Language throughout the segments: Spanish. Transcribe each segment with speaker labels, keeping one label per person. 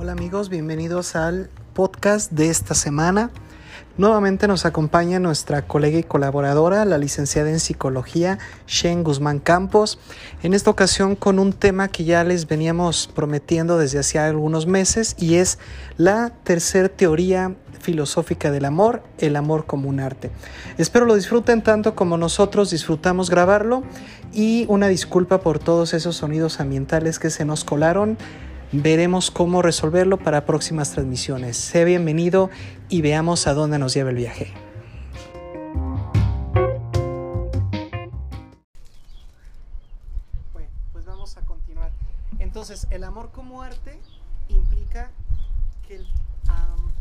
Speaker 1: Hola amigos, bienvenidos al podcast de esta semana. Nuevamente nos acompaña nuestra colega y colaboradora, la licenciada en psicología, Shen Guzmán Campos, en esta ocasión con un tema que ya les veníamos prometiendo desde hace algunos meses y es la tercera teoría filosófica del amor, el amor como un arte. Espero lo disfruten tanto como nosotros disfrutamos grabarlo y una disculpa por todos esos sonidos ambientales que se nos colaron veremos cómo resolverlo para próximas transmisiones. Sé bienvenido y veamos a dónde nos lleva el viaje. Bueno, pues vamos a continuar. Entonces, el amor como arte implica que el,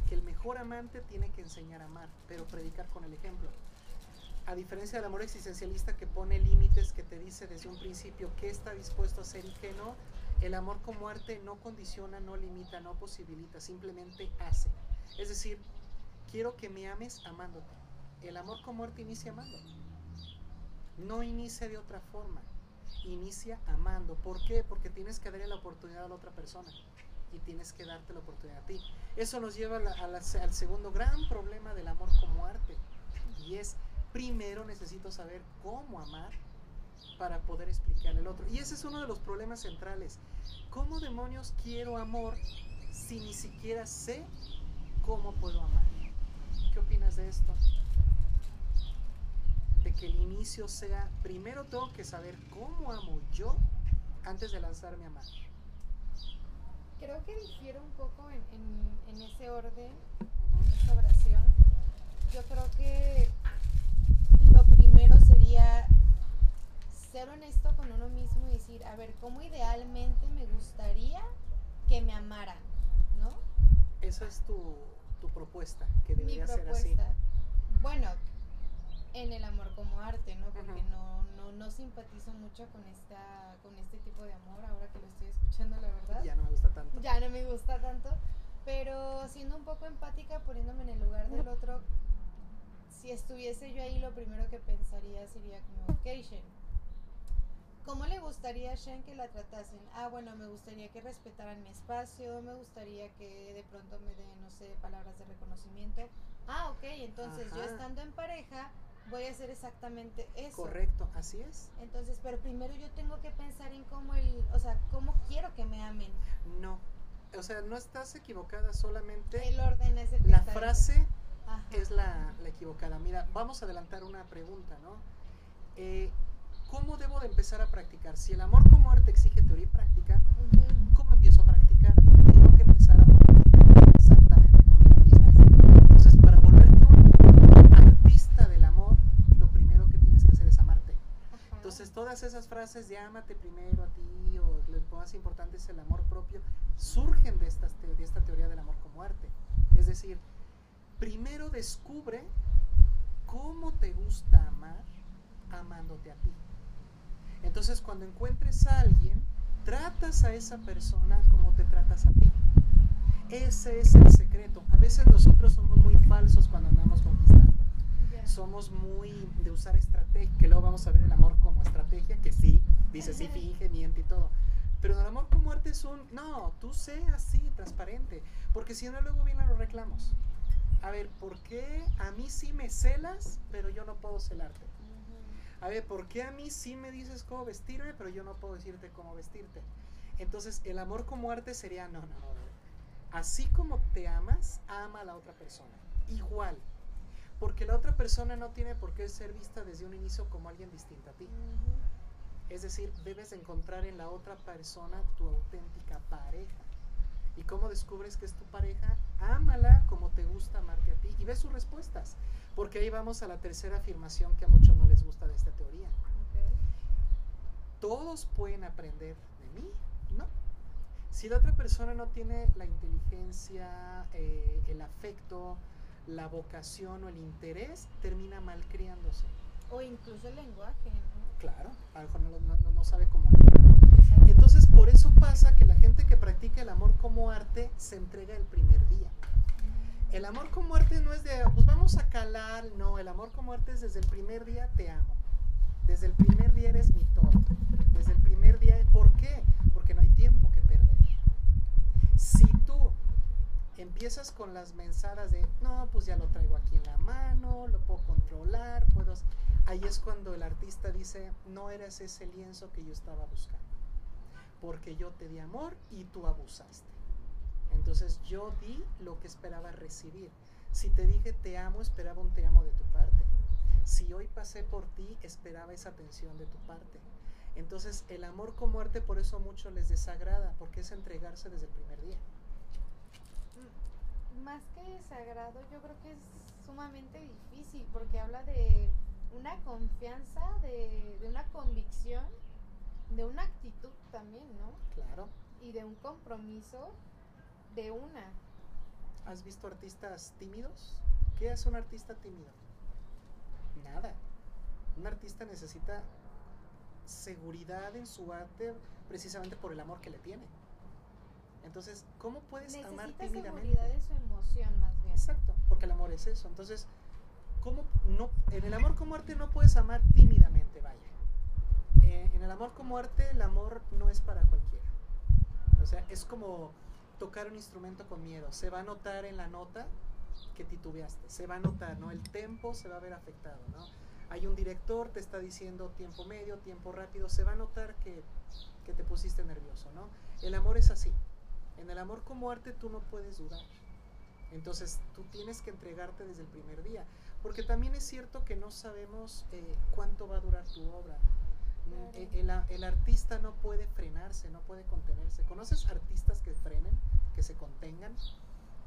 Speaker 1: que el mejor amante tiene que enseñar a amar, pero predicar con el ejemplo. A diferencia del amor existencialista que pone límites, que te dice desde un principio qué está dispuesto a hacer y qué no, el amor como arte no condiciona, no limita, no posibilita, simplemente hace. Es decir, quiero que me ames amándote. El amor como arte inicia amando. No inicia de otra forma. Inicia amando. ¿Por qué? Porque tienes que darle la oportunidad a la otra persona y tienes que darte la oportunidad a ti. Eso nos lleva al segundo gran problema del amor como arte. Y es, primero necesito saber cómo amar para poder explicarle al otro. Y ese es uno de los problemas centrales. ¿Cómo demonios quiero amor si ni siquiera sé cómo puedo amar? ¿Qué opinas de esto? De que el inicio sea, primero tengo que saber cómo amo yo antes de lanzarme a amar.
Speaker 2: Creo que difiere un poco en, en ese orden, en esa oración. Yo creo que lo primero sería ser honesto con uno mismo y decir, a ver, ¿cómo idealmente me gustaría que me amaran? ¿No?
Speaker 1: Esa es tu, propuesta, que debería Mi propuesta. ser así.
Speaker 2: Bueno, en el amor como arte, ¿no? Porque no, no, no simpatizo mucho con esta, con este tipo de amor, ahora que lo estoy escuchando, la verdad.
Speaker 1: Ya no me gusta tanto.
Speaker 2: Ya no me gusta tanto. Pero siendo un poco empática, poniéndome en el lugar del otro, si estuviese yo ahí, lo primero que pensaría sería como, ok, ¿Cómo le gustaría a Shen que la tratasen? Ah, bueno, me gustaría que respetaran mi espacio, me gustaría que de pronto me den, no sé, palabras de reconocimiento. Ah, ok, entonces yo estando en pareja voy a hacer exactamente eso.
Speaker 1: Correcto, así es.
Speaker 2: Entonces, pero primero yo tengo que pensar en cómo el, o sea, cómo quiero que me amen.
Speaker 1: No, o sea, no estás equivocada, solamente
Speaker 2: el orden es
Speaker 1: el La frase es la, la, equivocada. Mira, vamos a adelantar una pregunta, ¿no? Eh, ¿Cómo debo de empezar a practicar? Si el amor como arte exige teoría y práctica, ¿cómo empiezo a practicar? Tengo que empezar a practicar exactamente conmigo mismo. Entonces, para volverte un artista del amor, lo primero que tienes que hacer es amarte. Entonces, todas esas frases de ámate primero a ti o lo más importante es el amor propio, surgen de, estas, de esta teoría del amor como arte. Es decir, primero descubre cómo te gusta amar amándote a ti. Entonces cuando encuentres a alguien, tratas a esa persona como te tratas a ti. Ese es el secreto. A veces nosotros somos muy falsos cuando andamos conquistando. Somos muy de usar estrategia, que luego vamos a ver el amor como estrategia, que sí, dice sí, finge, miente y todo. Pero el amor como muerte es un, no, tú sé así, transparente, porque si no luego vienen los reclamos. A ver, ¿por qué a mí sí me celas, pero yo no puedo celarte? A ver, ¿por qué a mí sí me dices cómo vestirme, pero yo no puedo decirte cómo vestirte? Entonces, el amor como arte sería, no, no, no. Así como te amas, ama a la otra persona. Igual. Porque la otra persona no tiene por qué ser vista desde un inicio como alguien distinto a ti. Es decir, debes encontrar en la otra persona tu auténtica pareja. ¿Y cómo descubres que es tu pareja? Ámala como te gusta amarte a ti y ve sus respuestas. Porque ahí vamos a la tercera afirmación que a muchos no les gusta de esta teoría. ¿Todos pueden aprender de mí? No. Si la otra persona no tiene la inteligencia, eh, el afecto, la vocación o el interés, termina malcriándose.
Speaker 2: O incluso el lenguaje. ¿no?
Speaker 1: Claro, a lo mejor no, no sabe cómo. Entonces, por eso pasa que la gente que practica el amor como arte se entrega el primer día. El amor con muerte no es de, pues vamos a calar, no, el amor con muerte es desde el primer día te amo. Desde el primer día eres mi todo. Desde el primer día, ¿por qué? Porque no hay tiempo que perder. Si tú empiezas con las mensadas de, no, pues ya lo traigo aquí en la mano, lo puedo controlar, puedo... Ahí es cuando el artista dice, no eres ese lienzo que yo estaba buscando, porque yo te di amor y tú abusaste. Entonces yo di lo que esperaba recibir. Si te dije te amo, esperaba un te amo de tu parte. Si hoy pasé por ti, esperaba esa atención de tu parte. Entonces el amor con muerte por eso a muchos les desagrada, porque es entregarse desde el primer día.
Speaker 2: Más que desagrado, yo creo que es sumamente difícil, porque habla de una confianza, de, de una convicción, de una actitud también, ¿no?
Speaker 1: Claro.
Speaker 2: Y de un compromiso de una.
Speaker 1: ¿Has visto artistas tímidos? ¿Qué es un artista tímido? Nada. Un artista necesita seguridad en su arte precisamente por el amor que le tiene. Entonces, ¿cómo puedes amar tímidamente?
Speaker 2: seguridad en su emoción más bien.
Speaker 1: Exacto, porque el amor es eso. Entonces, ¿cómo no en el amor como arte no puedes amar tímidamente, vaya? Eh, en el amor como arte, el amor no es para cualquiera. O sea, es como tocar un instrumento con miedo. Se va a notar en la nota que titubeaste, se va a notar, ¿no? El tempo se va a ver afectado, ¿no? Hay un director, te está diciendo tiempo medio, tiempo rápido, se va a notar que, que te pusiste nervioso, ¿no? El amor es así. En el amor como arte tú no puedes dudar. Entonces tú tienes que entregarte desde el primer día. Porque también es cierto que no sabemos eh, cuánto va a durar tu obra. El, el, el, artista no puede frenarse, no puede contenerse. ¿Conoces artistas que frenen, que se contengan?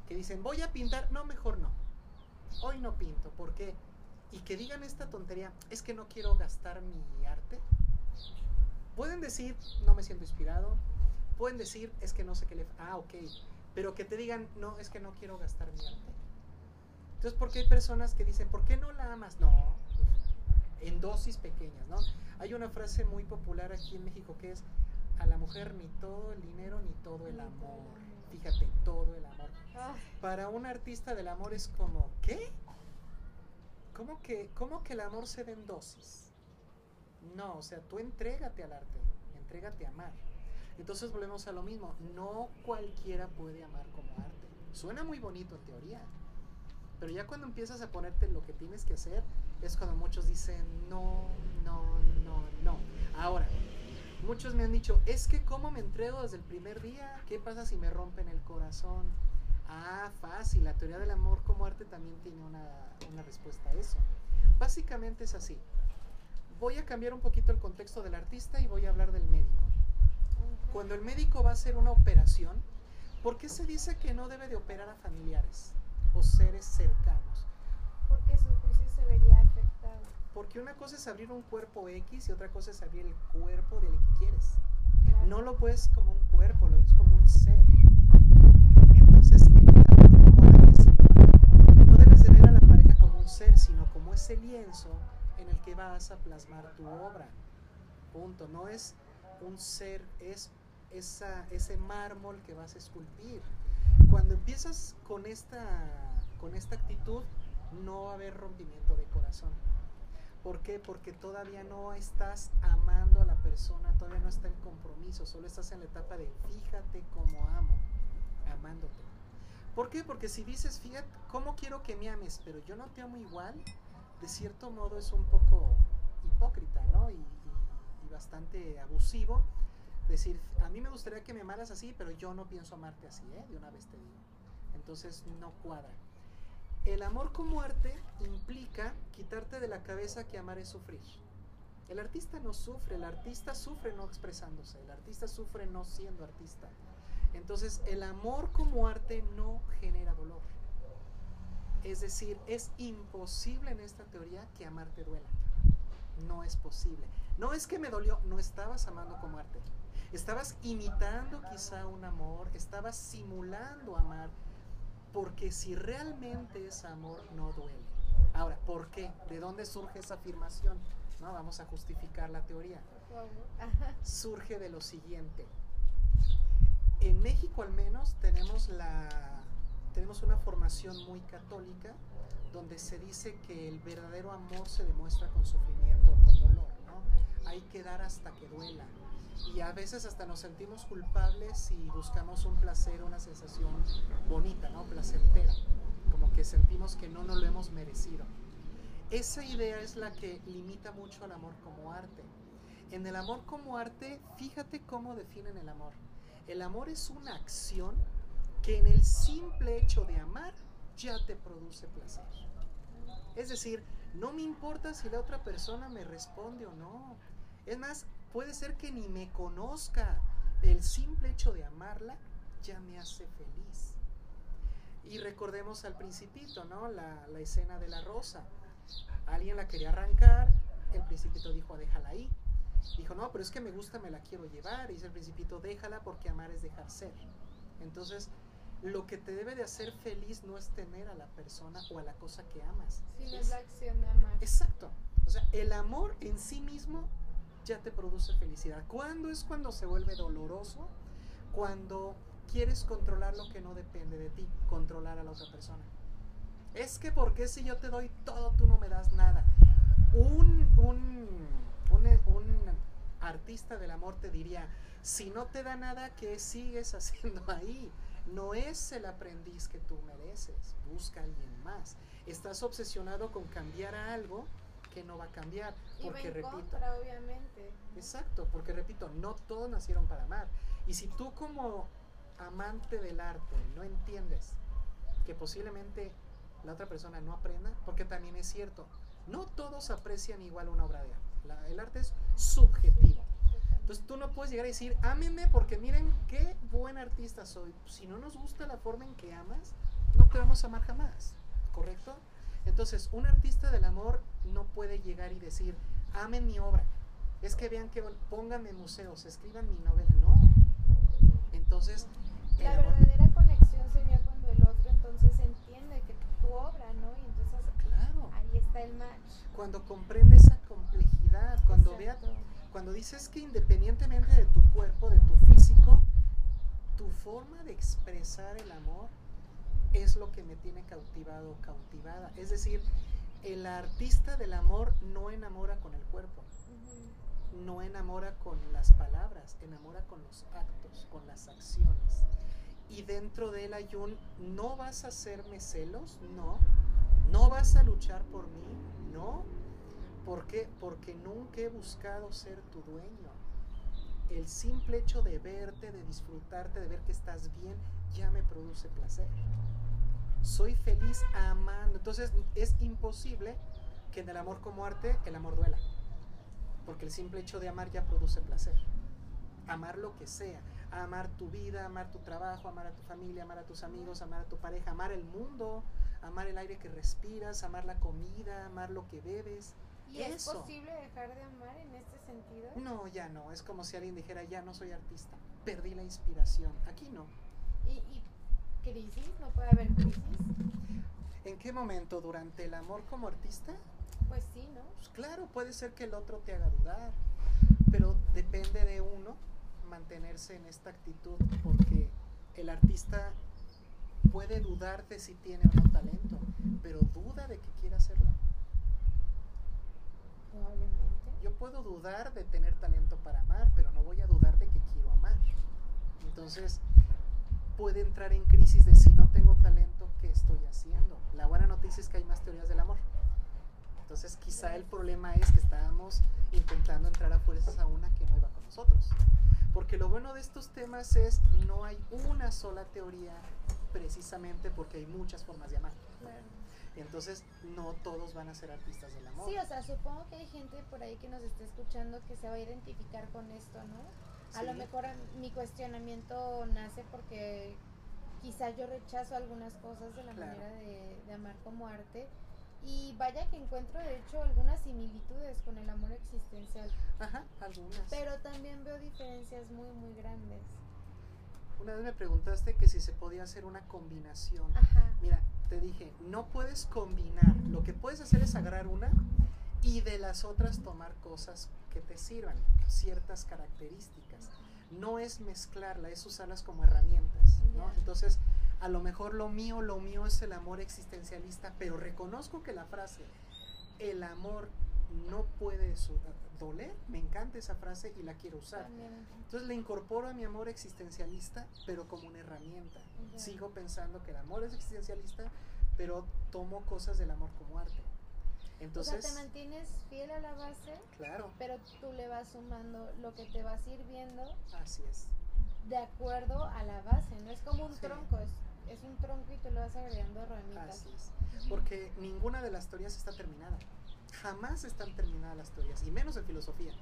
Speaker 1: Que dicen, voy a pintar, no, mejor no. Hoy no pinto, ¿por qué? Y que digan esta tontería, es que no quiero gastar mi arte. Pueden decir, no me siento inspirado. Pueden decir, es que no sé qué le... Ah, ok. Pero que te digan, no, es que no quiero gastar mi arte. Entonces, ¿por qué hay personas que dicen, ¿por qué no la amas? No, en dosis pequeñas, ¿no? Hay una frase muy popular aquí en México que es, a la mujer ni todo el dinero ni todo el amor. Fíjate, todo el amor. Para un artista del amor es como, ¿qué? ¿Cómo que, ¿Cómo que el amor se da en dosis? No, o sea, tú entrégate al arte, entrégate a amar. Entonces volvemos a lo mismo, no cualquiera puede amar como arte. Suena muy bonito en teoría, pero ya cuando empiezas a ponerte lo que tienes que hacer, es cuando muchos dicen, no, no, no, no. Ahora, muchos me han dicho, es que cómo me entrego desde el primer día, ¿qué pasa si me rompen el corazón? Ah, fácil, la teoría del amor como arte también tiene una, una respuesta a eso. Básicamente es así. Voy a cambiar un poquito el contexto del artista y voy a hablar del médico. Cuando el médico va a hacer una operación, ¿por qué se dice que no debe de operar a familiares? o seres cercanos.
Speaker 2: Porque su juicio se vería afectado.
Speaker 1: Porque una cosa es abrir un cuerpo X y otra cosa es abrir el cuerpo del que quieres. Claro. No lo ves como un cuerpo, lo ves como un ser. Entonces, no debes de ver a la pareja como un ser, sino como ese lienzo en el que vas a plasmar tu obra. Punto. No es un ser, es esa, ese mármol que vas a esculpir cuando empiezas con esta, con esta actitud, no va a haber rompimiento de corazón. ¿Por qué? Porque todavía no estás amando a la persona, todavía no está el compromiso, solo estás en la etapa de fíjate cómo amo, amándote. ¿Por qué? Porque si dices, fíjate, ¿cómo quiero que me ames? Pero yo no te amo igual, de cierto modo es un poco hipócrita, ¿no? Y, y, y bastante abusivo decir, a mí me gustaría que me amaras así, pero yo no pienso amarte así, ¿eh? de una vez te digo. Entonces no cuadra. El amor como arte implica quitarte de la cabeza que amar es sufrir. El artista no sufre, el artista sufre no expresándose, el artista sufre no siendo artista. Entonces el amor como arte no genera dolor. Es decir, es imposible en esta teoría que amarte duela. No es posible. No es que me dolió, no estabas amando como arte. Estabas imitando quizá un amor, estabas simulando amar, porque si realmente es amor, no duele. Ahora, ¿por qué? ¿De dónde surge esa afirmación? No, vamos a justificar la teoría. Surge de lo siguiente. En México al menos tenemos la tenemos una formación muy católica donde se dice que el verdadero amor se demuestra con sufrimiento, con dolor, ¿no? Hay que dar hasta que duela. Y a veces hasta nos sentimos culpables y buscamos un placer, una sensación bonita, ¿no? Placentera, como que sentimos que no nos lo hemos merecido. Esa idea es la que limita mucho al amor como arte. En el amor como arte, fíjate cómo definen el amor. El amor es una acción que en el simple hecho de amar ya te produce placer. Es decir, no me importa si la otra persona me responde o no. Es más, puede ser que ni me conozca. El simple hecho de amarla ya me hace feliz. Y recordemos al principito, ¿no? La, la escena de la rosa. Alguien la quería arrancar, el principito dijo, déjala ahí. Dijo, no, pero es que me gusta, me la quiero llevar. Y dice el principito, déjala porque amar es dejar ser. Entonces, lo que te debe de hacer feliz no es tener a la persona o a la cosa que amas.
Speaker 2: Sí, es la acción de amar.
Speaker 1: Exacto. O sea, el amor en sí mismo ya te produce felicidad. ¿Cuándo es cuando se vuelve doloroso? Cuando quieres controlar lo que no depende de ti, controlar a la otra persona. Es que porque si yo te doy todo, tú no me das nada. Un, un, un, un artista del amor te diría, si no te da nada, ¿qué sigues haciendo ahí? No es el aprendiz que tú mereces, busca a alguien más. Estás obsesionado con cambiar a algo que no va a cambiar. Porque
Speaker 2: en
Speaker 1: repito.
Speaker 2: contra, obviamente.
Speaker 1: Exacto, porque repito, no todos nacieron para amar. Y si tú como amante del arte no entiendes que posiblemente la otra persona no aprenda, porque también es cierto, no todos aprecian igual una obra de arte. La- el arte es subjetivo. Entonces tú no puedes llegar a decir, ámenme porque miren qué buen artista soy. Si no nos gusta la forma en que amas, no te vamos a amar jamás. ¿Correcto? Entonces, un artista del amor no puede llegar y decir, amen mi obra. Es que vean que pónganme museos, escriban mi novela. No. Entonces,
Speaker 2: La
Speaker 1: amor-
Speaker 2: verdadera conexión sería cuando el otro entonces entiende que tu obra, ¿no? Y entonces
Speaker 1: claro.
Speaker 2: ahí está el match.
Speaker 1: Cuando comprende esa complejidad, cuando vea. Cuando dices que independientemente de tu cuerpo, de tu físico, tu forma de expresar el amor es lo que me tiene cautivado o cautivada. Es decir, el artista del amor no enamora con el cuerpo, no enamora con las palabras, enamora con los actos, con las acciones. Y dentro de él hay un, no vas a hacerme celos, no, no vas a luchar por mí, no. ¿Por qué? Porque nunca he buscado ser tu dueño. El simple hecho de verte, de disfrutarte, de ver que estás bien, ya me produce placer. Soy feliz amando. Entonces es imposible que en el amor como arte el amor duela. Porque el simple hecho de amar ya produce placer. Amar lo que sea. Amar tu vida, amar tu trabajo, amar a tu familia, amar a tus amigos, amar a tu pareja, amar el mundo, amar el aire que respiras, amar la comida, amar lo que bebes.
Speaker 2: ¿Y es
Speaker 1: Eso.
Speaker 2: posible dejar de amar en este sentido?
Speaker 1: No, ya no. Es como si alguien dijera, ya no soy artista. Perdí la inspiración. Aquí no.
Speaker 2: ¿Y, y crisis? ¿No puede haber crisis?
Speaker 1: ¿En qué momento? ¿Durante el amor como artista?
Speaker 2: Pues sí, ¿no?
Speaker 1: Pues claro, puede ser que el otro te haga dudar, pero depende de uno mantenerse en esta actitud porque el artista puede dudar de si tiene o no talento, pero duda de que quiera hacerlo.
Speaker 2: Probablemente.
Speaker 1: Yo puedo dudar de tener talento para amar, pero no voy a dudar de que quiero amar. Entonces, puede entrar en crisis de si no tengo talento, ¿qué estoy haciendo? La buena noticia es que hay más teorías del amor. Entonces, quizá el problema es que estábamos intentando entrar a fuerzas a una que no iba con nosotros. Porque lo bueno de estos temas es no hay una sola teoría precisamente porque hay muchas formas de amar.
Speaker 2: Claro.
Speaker 1: Entonces, no todos van a ser artistas del amor.
Speaker 2: Sí, o sea, supongo que hay gente por ahí que nos esté escuchando que se va a identificar con esto, ¿no? A lo mejor mi cuestionamiento nace porque quizá yo rechazo algunas cosas de la
Speaker 1: Claro.
Speaker 2: manera de, de amar como arte y vaya que encuentro de hecho algunas similitudes con el amor existencial,
Speaker 1: Ajá, algunas.
Speaker 2: pero también veo diferencias muy muy grandes.
Speaker 1: Una vez me preguntaste que si se podía hacer una combinación.
Speaker 2: Ajá.
Speaker 1: Mira, te dije, no puedes combinar. Lo que puedes hacer es agarrar una y de las otras tomar cosas que te sirvan, ciertas características. No es mezclarla, es usarlas como herramientas. Entonces, a lo mejor lo mío, lo mío es el amor existencialista, pero reconozco que la frase, el amor no puede su- doler. Me encanta esa frase y la quiero usar. Entonces le incorporo a mi amor existencialista, pero como una herramienta. Sigo pensando que el amor es existencialista, pero tomo cosas del amor como arte. Entonces,
Speaker 2: o sea, te mantienes fiel a la base,
Speaker 1: claro,
Speaker 2: pero tú le vas sumando lo que te va sirviendo
Speaker 1: así es.
Speaker 2: de acuerdo a la base. No es como un
Speaker 1: Sí.
Speaker 2: tronco, es, es un tronco y tú le vas agregando ramitas.
Speaker 1: Así es. Porque ninguna de las teorías está terminada. Jamás están terminadas las teorías, y menos en filosofía.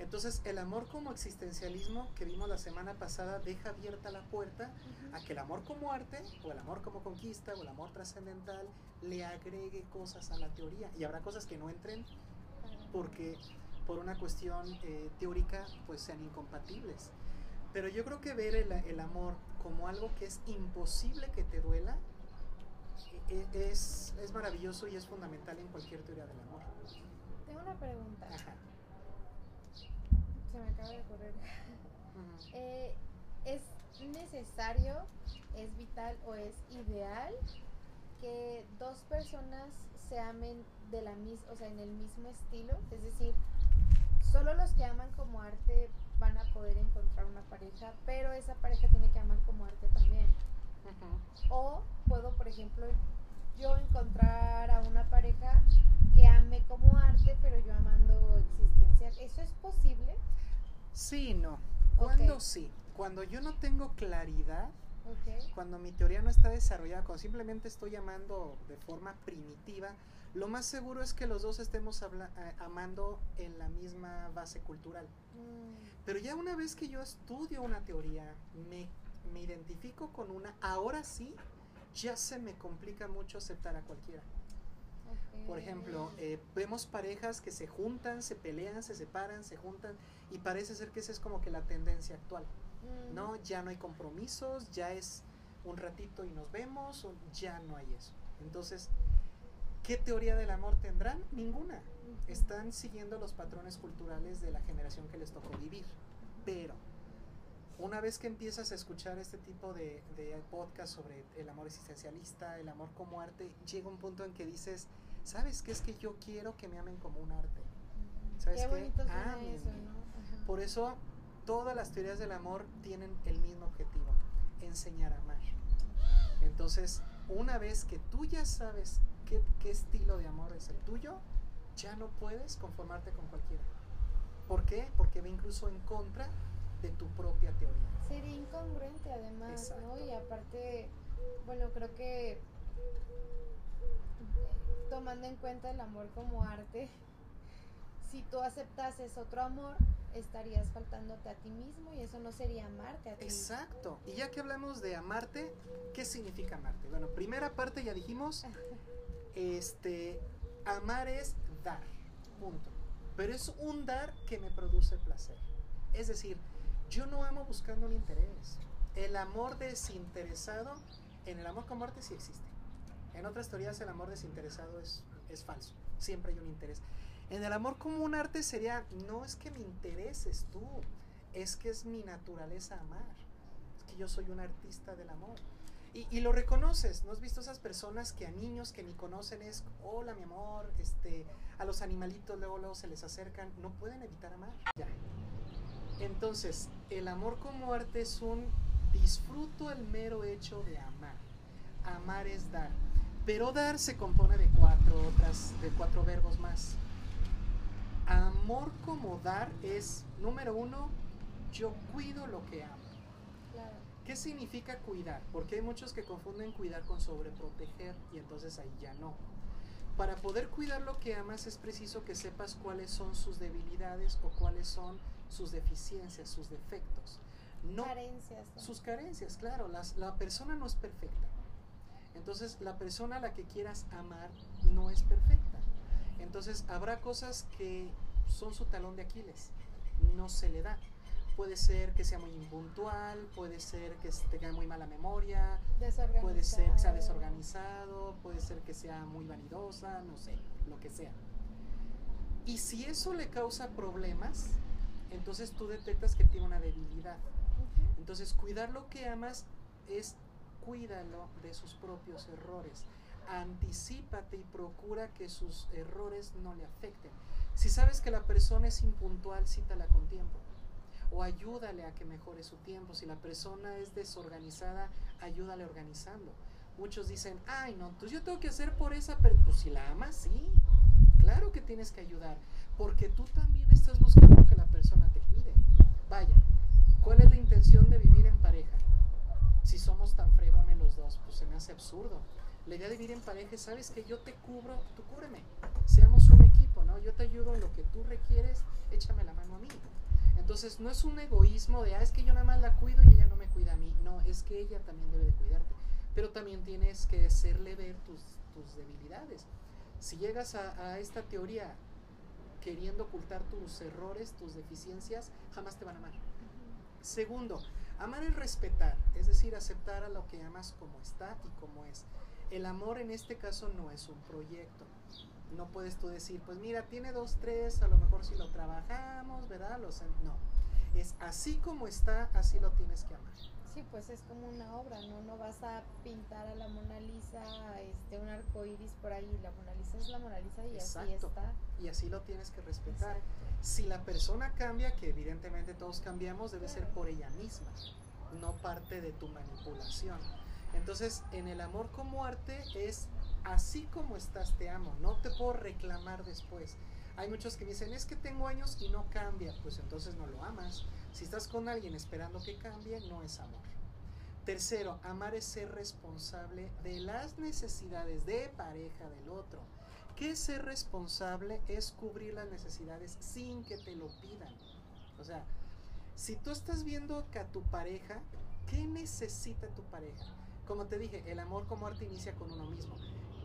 Speaker 1: Entonces, el amor como existencialismo que vimos la semana pasada deja abierta la puerta a que el amor como arte, o el amor como conquista, o el amor trascendental, le agregue cosas a la teoría. Y habrá cosas que no entren porque por una cuestión eh, teórica pues sean incompatibles. Pero yo creo que ver el, el amor como algo que es imposible que te duela e- e- es, es maravilloso y es fundamental en cualquier teoría del amor.
Speaker 2: Tengo una pregunta.
Speaker 1: Ajá.
Speaker 2: Me acaba de ocurrir. Eh, ¿Es necesario, es vital o es ideal que dos personas se amen de la mis o sea, en el mismo estilo? Es decir, solo los que aman como arte van a poder encontrar una pareja, pero esa pareja tiene que amar como arte también.
Speaker 1: Ujú.
Speaker 2: O puedo, por ejemplo, yo encontrar a una pareja que ame como arte, pero yo amando existencial. ¿Eso es posible?
Speaker 1: Sí, y no. ¿Cuándo sí? Cuando yo no tengo claridad, cuando mi teoría no está desarrollada, cuando simplemente estoy amando de forma primitiva, lo más seguro es que los dos estemos eh, amando en la misma base cultural.
Speaker 2: Mm,
Speaker 1: Pero ya una vez que yo estudio una teoría, me, me identifico con una, ahora sí, ya se me complica mucho aceptar a cualquiera. Por ejemplo, eh, vemos parejas que se juntan, se pelean, se separan, se juntan, y parece ser que esa es como que la tendencia actual.
Speaker 2: Mm,
Speaker 1: No, ya no hay compromisos, ya es un ratito y nos vemos, o ya no hay eso. Entonces, ¿qué teoría del amor tendrán? Ninguna. Están siguiendo los patrones culturales de la generación que les tocó vivir. Pero, una vez que empiezas a escuchar este tipo de, de podcast sobre el amor existencialista, el amor como arte, llega un punto en que dices, ¿sabes qué es que yo quiero que me amen como un arte? ¿sabes
Speaker 2: qué
Speaker 1: qué?
Speaker 2: bonito suena
Speaker 1: Ámenme.
Speaker 2: eso, ¿no? Ajá.
Speaker 1: Por eso todas las teorías del amor tienen el mismo objetivo, enseñar a amar. Entonces, una vez que tú ya sabes qué, qué estilo de amor es el tuyo, ya no puedes conformarte con cualquiera. ¿Por qué? Porque va incluso en contra de tu propia teoría.
Speaker 2: Sería incongruente además, ¿no? Y aparte, bueno, creo que tomando en cuenta el amor como arte, si tú aceptases otro amor, estarías faltándote a ti mismo y eso no sería amarte a ti.
Speaker 1: Exacto. Y ya que hablamos de amarte, ¿qué significa amarte? Bueno, primera parte ya dijimos, este, amar es dar, punto. Pero es un dar que me produce placer. Es decir, yo no amo buscando un interés. El amor desinteresado, en el amor como arte sí existe. En otras teorías el amor desinteresado es, es falso. Siempre hay un interés. En el amor como un arte sería, no es que me intereses tú, es que es mi naturaleza amar. Es que yo soy un artista del amor. Y, y lo reconoces, ¿no has visto esas personas que a niños que ni conocen es, hola mi amor, este, a los animalitos luego luego se les acercan, no pueden evitar amar. Ya. Entonces, el amor como arte es un disfruto el mero hecho de amar. Amar es dar. Pero dar se compone de cuatro otras, de cuatro verbos más. Amor como dar es, número uno, yo cuido lo que amo.
Speaker 2: Claro.
Speaker 1: ¿Qué significa cuidar? Porque hay muchos que confunden cuidar con sobreproteger y entonces ahí ya no. Para poder cuidar lo que amas es preciso que sepas cuáles son sus debilidades o cuáles son sus deficiencias, sus defectos. No
Speaker 2: Carencias. ¿no?
Speaker 1: sus carencias, claro, las- la persona no es perfecta. Entonces, la persona a la que quieras amar no es perfecta. Entonces, habrá cosas que son su talón de Aquiles, no se le da. Puede ser que sea muy impuntual, puede ser que tenga muy mala memoria, puede ser que sea desorganizado, puede ser que sea muy vanidosa, no sé, lo que sea. Y si eso le causa problemas, entonces tú detectas que tiene una debilidad. Entonces, cuidar lo que amas es cuídalo de sus propios errores. Anticípate y procura que sus errores no le afecten. Si sabes que la persona es impuntual, cítala con tiempo. O ayúdale a que mejore su tiempo. Si la persona es desorganizada, ayúdale organizando. Muchos dicen, ay no, pues yo tengo que hacer por esa persona. Pues si la amas, sí. Claro que tienes que ayudar. Porque tú también estás buscando que la persona te cuide. Vaya, ¿cuál es la intención de vivir en pareja? Si somos tan fregones los dos, pues se me hace absurdo. La idea de vivir en pareja es, sabes que yo te cubro, tú cúbreme. Seamos un equipo, ¿no? Yo te ayudo en lo que tú requieres, échame la mano a mí. Entonces no es un egoísmo de, ah, es que yo nada más la cuido y ella no me cuida a mí. No, es que ella también debe de cuidarte. Pero también tienes que hacerle ver tus, tus debilidades. Si llegas a, a esta teoría queriendo ocultar tus errores, tus deficiencias, jamás te van a amar. Segundo, amar es respetar, es decir, aceptar a lo que amas como está y como es. El amor en este caso no es un proyecto. No puedes tú decir, pues mira, tiene dos, tres, a lo mejor si lo trabajamos, ¿verdad? No. Es así como está, así lo tienes que amar.
Speaker 2: Sí, pues es como una obra, ¿no? No vas a pintar a la Mona Lisa, este, un arco iris por ahí. La Mona Lisa es la Mona Lisa y así está.
Speaker 1: Y así lo tienes que respetar. Si la persona cambia, que evidentemente todos cambiamos, debe ser por ella misma, no parte de tu manipulación. Entonces, en el amor como arte es así como estás, te amo, no te puedo reclamar después. Hay muchos que dicen, es que tengo años y no cambia, pues entonces no lo amas. Si estás con alguien esperando que cambie, no es amor. Tercero, amar es ser responsable de las necesidades de pareja del otro. ¿Qué es ser responsable? Es cubrir las necesidades sin que te lo pidan. O sea, si tú estás viendo que a tu pareja, ¿qué necesita tu pareja? Como te dije, el amor como arte inicia con uno mismo.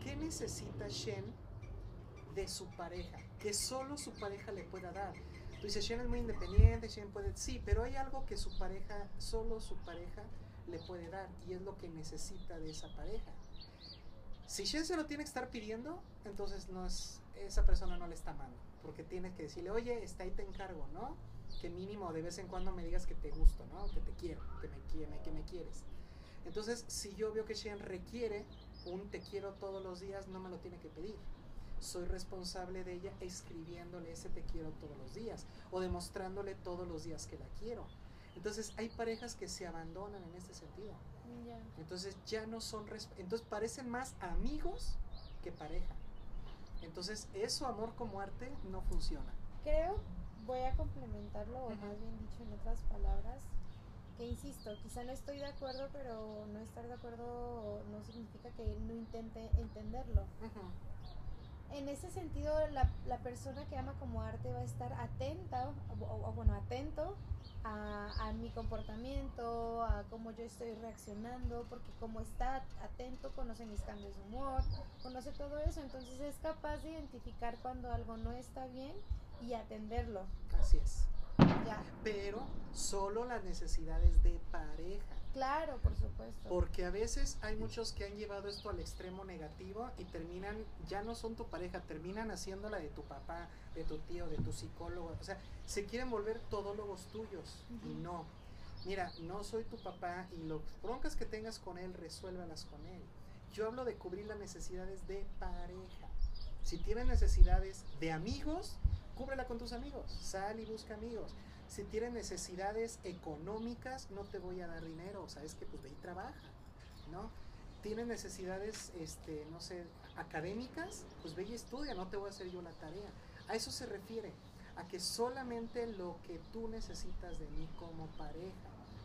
Speaker 1: ¿Qué necesita Shen de su pareja? Que solo su pareja le pueda dar. Tú dices, es muy independiente, Shen puede... Sí, pero hay algo que su pareja, solo su pareja le puede dar y es lo que necesita de esa pareja. Si Shen se lo tiene que estar pidiendo, entonces no es, esa persona no le está amando, porque tiene que decirle, oye, está ahí te encargo, ¿no? Que mínimo de vez en cuando me digas que te gusto, ¿no? Que te quiero, que me, que me quieres. Entonces, si yo veo que Shen requiere un te quiero todos los días, no me lo tiene que pedir. Soy responsable de ella escribiéndole ese te quiero todos los días o demostrándole todos los días que la quiero. Entonces, hay parejas que se abandonan en este sentido. Entonces, ya no son. Entonces, parecen más amigos que pareja. Entonces, eso, amor como arte, no funciona.
Speaker 2: Creo, voy a complementarlo, o más bien dicho en otras palabras, que insisto, quizá no estoy de acuerdo, pero no estar de acuerdo no significa que no intente entenderlo. En ese sentido, la, la, persona que ama como arte va a estar atenta, o, bueno, atento a, a, mi comportamiento, a cómo yo estoy reaccionando, porque como está atento, conoce mis cambios de humor, conoce todo eso, entonces es capaz de identificar cuando algo no está bien y atenderlo.
Speaker 1: Así es. Pero solo las necesidades de pareja.
Speaker 2: Claro, por supuesto.
Speaker 1: Porque a veces hay muchos que han llevado esto al extremo negativo y terminan, ya no son tu pareja, terminan haciéndola de tu papá, de tu tío, de tu psicólogo. O sea, se quieren volver todólogos tuyos y no. Mira, no soy tu papá y los broncas que tengas con él, resuélvalas con él. Yo hablo de cubrir las necesidades de pareja. Si tienes necesidades de amigos, cúbrela con tus amigos, sal y busca amigos. Si tienes necesidades económicas, no te voy a dar dinero, sabes que pues ve y trabaja, ¿no? Tienes necesidades, este, no sé, académicas, pues ve y estudia, no te voy a hacer yo la tarea. A eso se refiere, a que solamente lo que tú necesitas de mí como pareja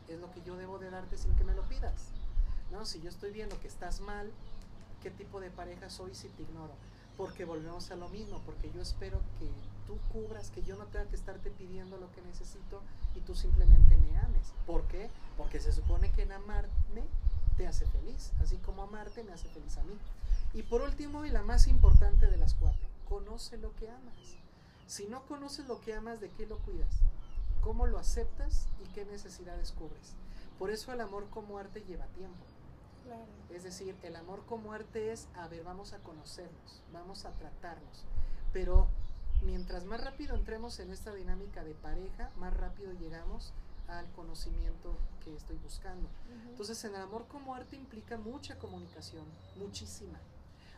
Speaker 1: es lo que yo debo de darte sin que me lo pidas. ¿No? Si yo estoy viendo que estás mal, ¿qué tipo de pareja soy si te ignoro? Porque volvemos a lo mismo, porque yo espero que tú cubras, que yo no tenga que estarte pidiendo lo que necesito y tú simplemente me ames. ¿Por qué? Porque se supone que en amarme te hace feliz, así como amarte me hace feliz a mí. Y por último, y la más importante de las cuatro, conoce lo que amas. Si no conoces lo que amas, ¿de qué lo cuidas? ¿Cómo lo aceptas y qué necesidades cubres? Por eso el amor como arte lleva tiempo. Es decir, el amor como arte es, a ver, vamos a conocernos, vamos a tratarnos. Pero mientras más rápido entremos en esta dinámica de pareja, más rápido llegamos al conocimiento que estoy buscando. Entonces, en el amor como arte implica mucha comunicación, muchísima.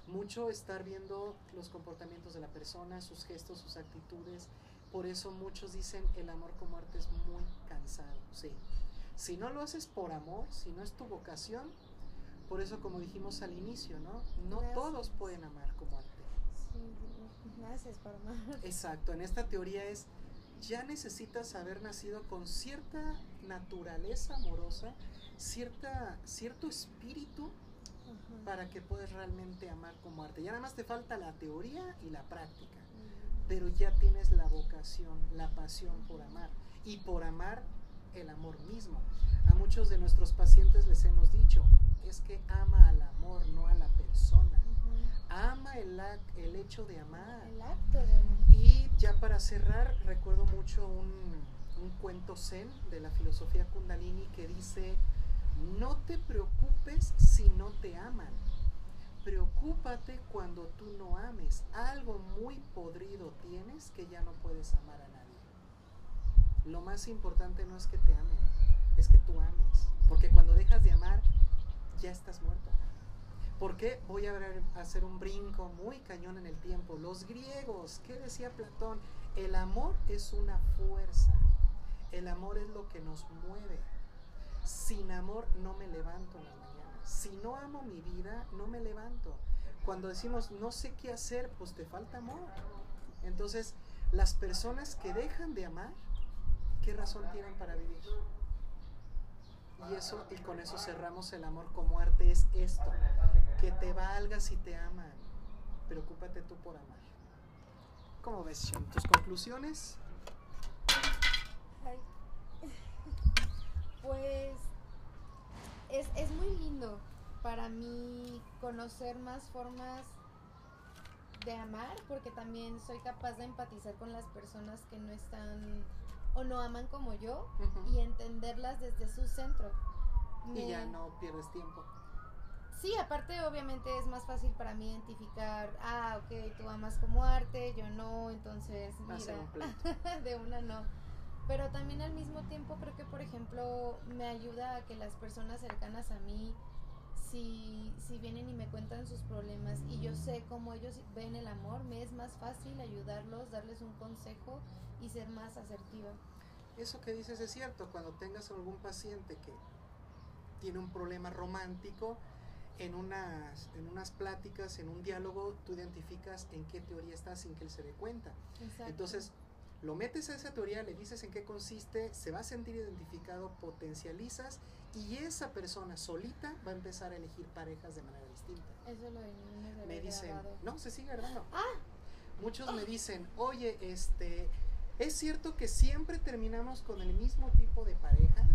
Speaker 1: mucho estar viendo los comportamientos de la persona, sus gestos, sus actitudes. Por eso muchos dicen el amor como arte es muy cansado, sí. Si no lo haces por amor, si no es tu vocación, por eso como dijimos al inicio, ¿no? No
Speaker 2: Gracias.
Speaker 1: todos pueden amar como arte.
Speaker 2: Sí, gracias por amar.
Speaker 1: Exacto, en esta teoría es, ya necesitas haber nacido con cierta naturaleza amorosa, cierta, cierto espíritu
Speaker 2: Ajá.
Speaker 1: para que puedas realmente amar como arte. Ya nada más te falta la teoría y la práctica,
Speaker 2: Mm.
Speaker 1: pero ya tienes la vocación, la pasión por amar y por amar el amor mismo. A muchos de nuestros pacientes les hemos dicho, es que ama al amor, no a la persona. Ama el, el hecho de amar.
Speaker 2: El acto de amor.
Speaker 1: Y ya para cerrar, recuerdo mucho un, un cuento zen de la filosofía kundalini que dice, no te preocupes si no te aman. Preocúpate cuando tú no ames. Algo muy podrido tienes que ya no puedes amar a nadie. Lo más importante no es que te amen, es que tú ames. Porque cuando dejas de amar, ya estás muerto. ¿Por qué? Voy a hacer un brinco muy cañón en el tiempo. Los griegos, ¿qué decía Platón? El amor es una fuerza. El amor es lo que nos mueve. Sin amor no me levanto en la mañana. Si no amo mi vida, no me levanto. Cuando decimos no sé qué hacer, pues te falta amor. Entonces, las personas que dejan de amar, ¿qué razón tienen para vivir? Y eso, y con eso cerramos el amor como arte, es esto, que te valga si te aman. Preocúpate tú por amar. ¿Cómo ves, Sean? ¿Tus conclusiones?
Speaker 2: Ay. Pues es, es muy lindo para mí conocer más formas de amar, porque también soy capaz de empatizar con las personas que no están o no aman como yo y entenderlas desde su centro.
Speaker 1: Y ya no pierdes tiempo.
Speaker 2: Sí, aparte obviamente es más fácil para mí identificar, ah, ok, tú amas como arte, yo no, entonces
Speaker 1: un
Speaker 2: mira,
Speaker 1: pleito.
Speaker 2: de una no. Pero también al mismo tiempo creo que, por ejemplo, me ayuda a que las personas cercanas a mí, si, si vienen y me cuentan sus problemas y yo sé cómo ellos ven el amor, me es más fácil ayudarlos, darles un consejo y ser más asertiva.
Speaker 1: Eso que dices es cierto. Cuando tengas algún paciente que tiene un problema romántico, en unas, en unas pláticas, en un diálogo, tú identificas en qué teoría está sin que él se dé cuenta.
Speaker 2: Exacto.
Speaker 1: Entonces, lo metes a esa teoría, le dices en qué consiste, se va a sentir identificado, potencializas y esa persona solita va a empezar a elegir parejas de manera distinta.
Speaker 2: Eso lo de
Speaker 1: Me dicen, no, se sigue grabando.
Speaker 2: Ah.
Speaker 1: Muchos me dicen, oye, este, ¿es cierto que siempre terminamos con el mismo tipo de pareja?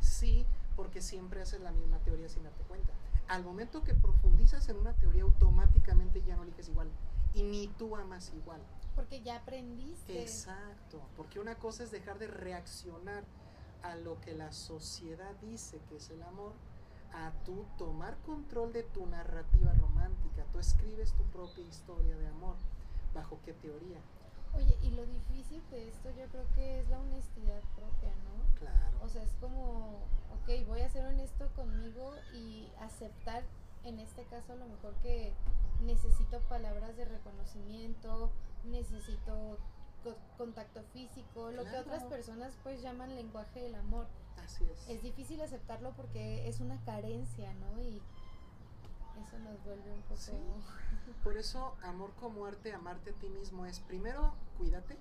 Speaker 1: Sí, porque siempre haces la misma teoría sin darte cuenta. Al momento que profundizas en una teoría, automáticamente ya no eliges igual. Y ni tú amas igual.
Speaker 2: Porque ya aprendiste.
Speaker 1: Exacto, porque una cosa es dejar de reaccionar a lo que la sociedad dice que es el amor, a tú tomar control de tu narrativa romántica. Tú escribes tu propia historia de amor. ¿Bajo qué teoría?
Speaker 2: Oye, y lo difícil de esto yo creo que es la honestidad propia, ¿no?
Speaker 1: Claro.
Speaker 2: O sea, es como, ok, voy a ser honesto conmigo y aceptar, en este caso, a lo mejor que necesito palabras de reconocimiento, necesito contacto físico, lo que otras personas pues llaman lenguaje del amor.
Speaker 1: Así es.
Speaker 2: Es difícil aceptarlo porque es una carencia, ¿no? Y eso nos vuelve un poco...
Speaker 1: Sí. Por eso, amor como arte, amarte a ti mismo es, primero, cuídate,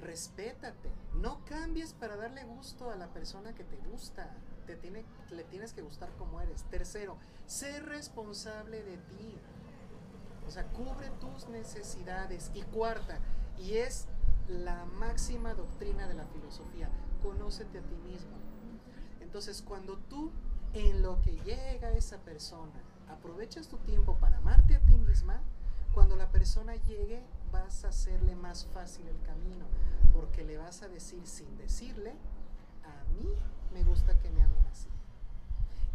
Speaker 1: respétate, no cambies para darle gusto a la persona que te gusta, te tiene, le tienes que gustar como eres. Tercero, sé responsable de ti, o sea, cubre tus necesidades. Y cuarta, y es la máxima doctrina de la filosofía, conócete a ti mismo. Entonces, cuando tú, en lo que llega esa persona, aprovechas tu tiempo para amarte a ti misma, cuando la persona llegue, vas a hacerle más fácil el camino, porque le vas a decir sin decirle, a mí me gusta que me amen así.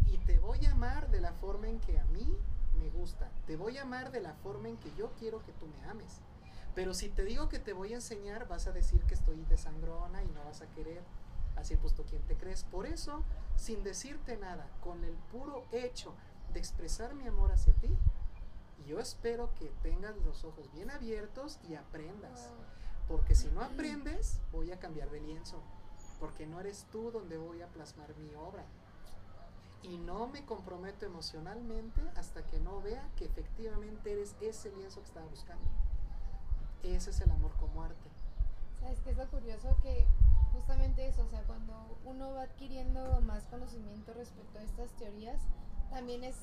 Speaker 1: Y te voy a amar de la forma en que a mí me gusta. Te voy a amar de la forma en que yo quiero que tú me ames. Pero si te digo que te voy a enseñar, vas a decir que estoy de sangrona y no vas a querer. Así pues, tú quién te crees. Por eso, sin decirte nada, con el puro hecho de expresar mi amor hacia ti, yo espero que tengas los ojos bien abiertos y aprendas. Porque si no aprendes, voy a cambiar de lienzo. Porque no eres tú donde voy a plasmar mi obra. Y no me comprometo emocionalmente hasta que no vea que efectivamente eres ese lienzo que estaba buscando. Ese es el amor como arte.
Speaker 2: ¿Sabes qué es lo curioso? Que justamente eso, o sea, cuando uno va adquiriendo más conocimiento respecto a estas teorías, también es,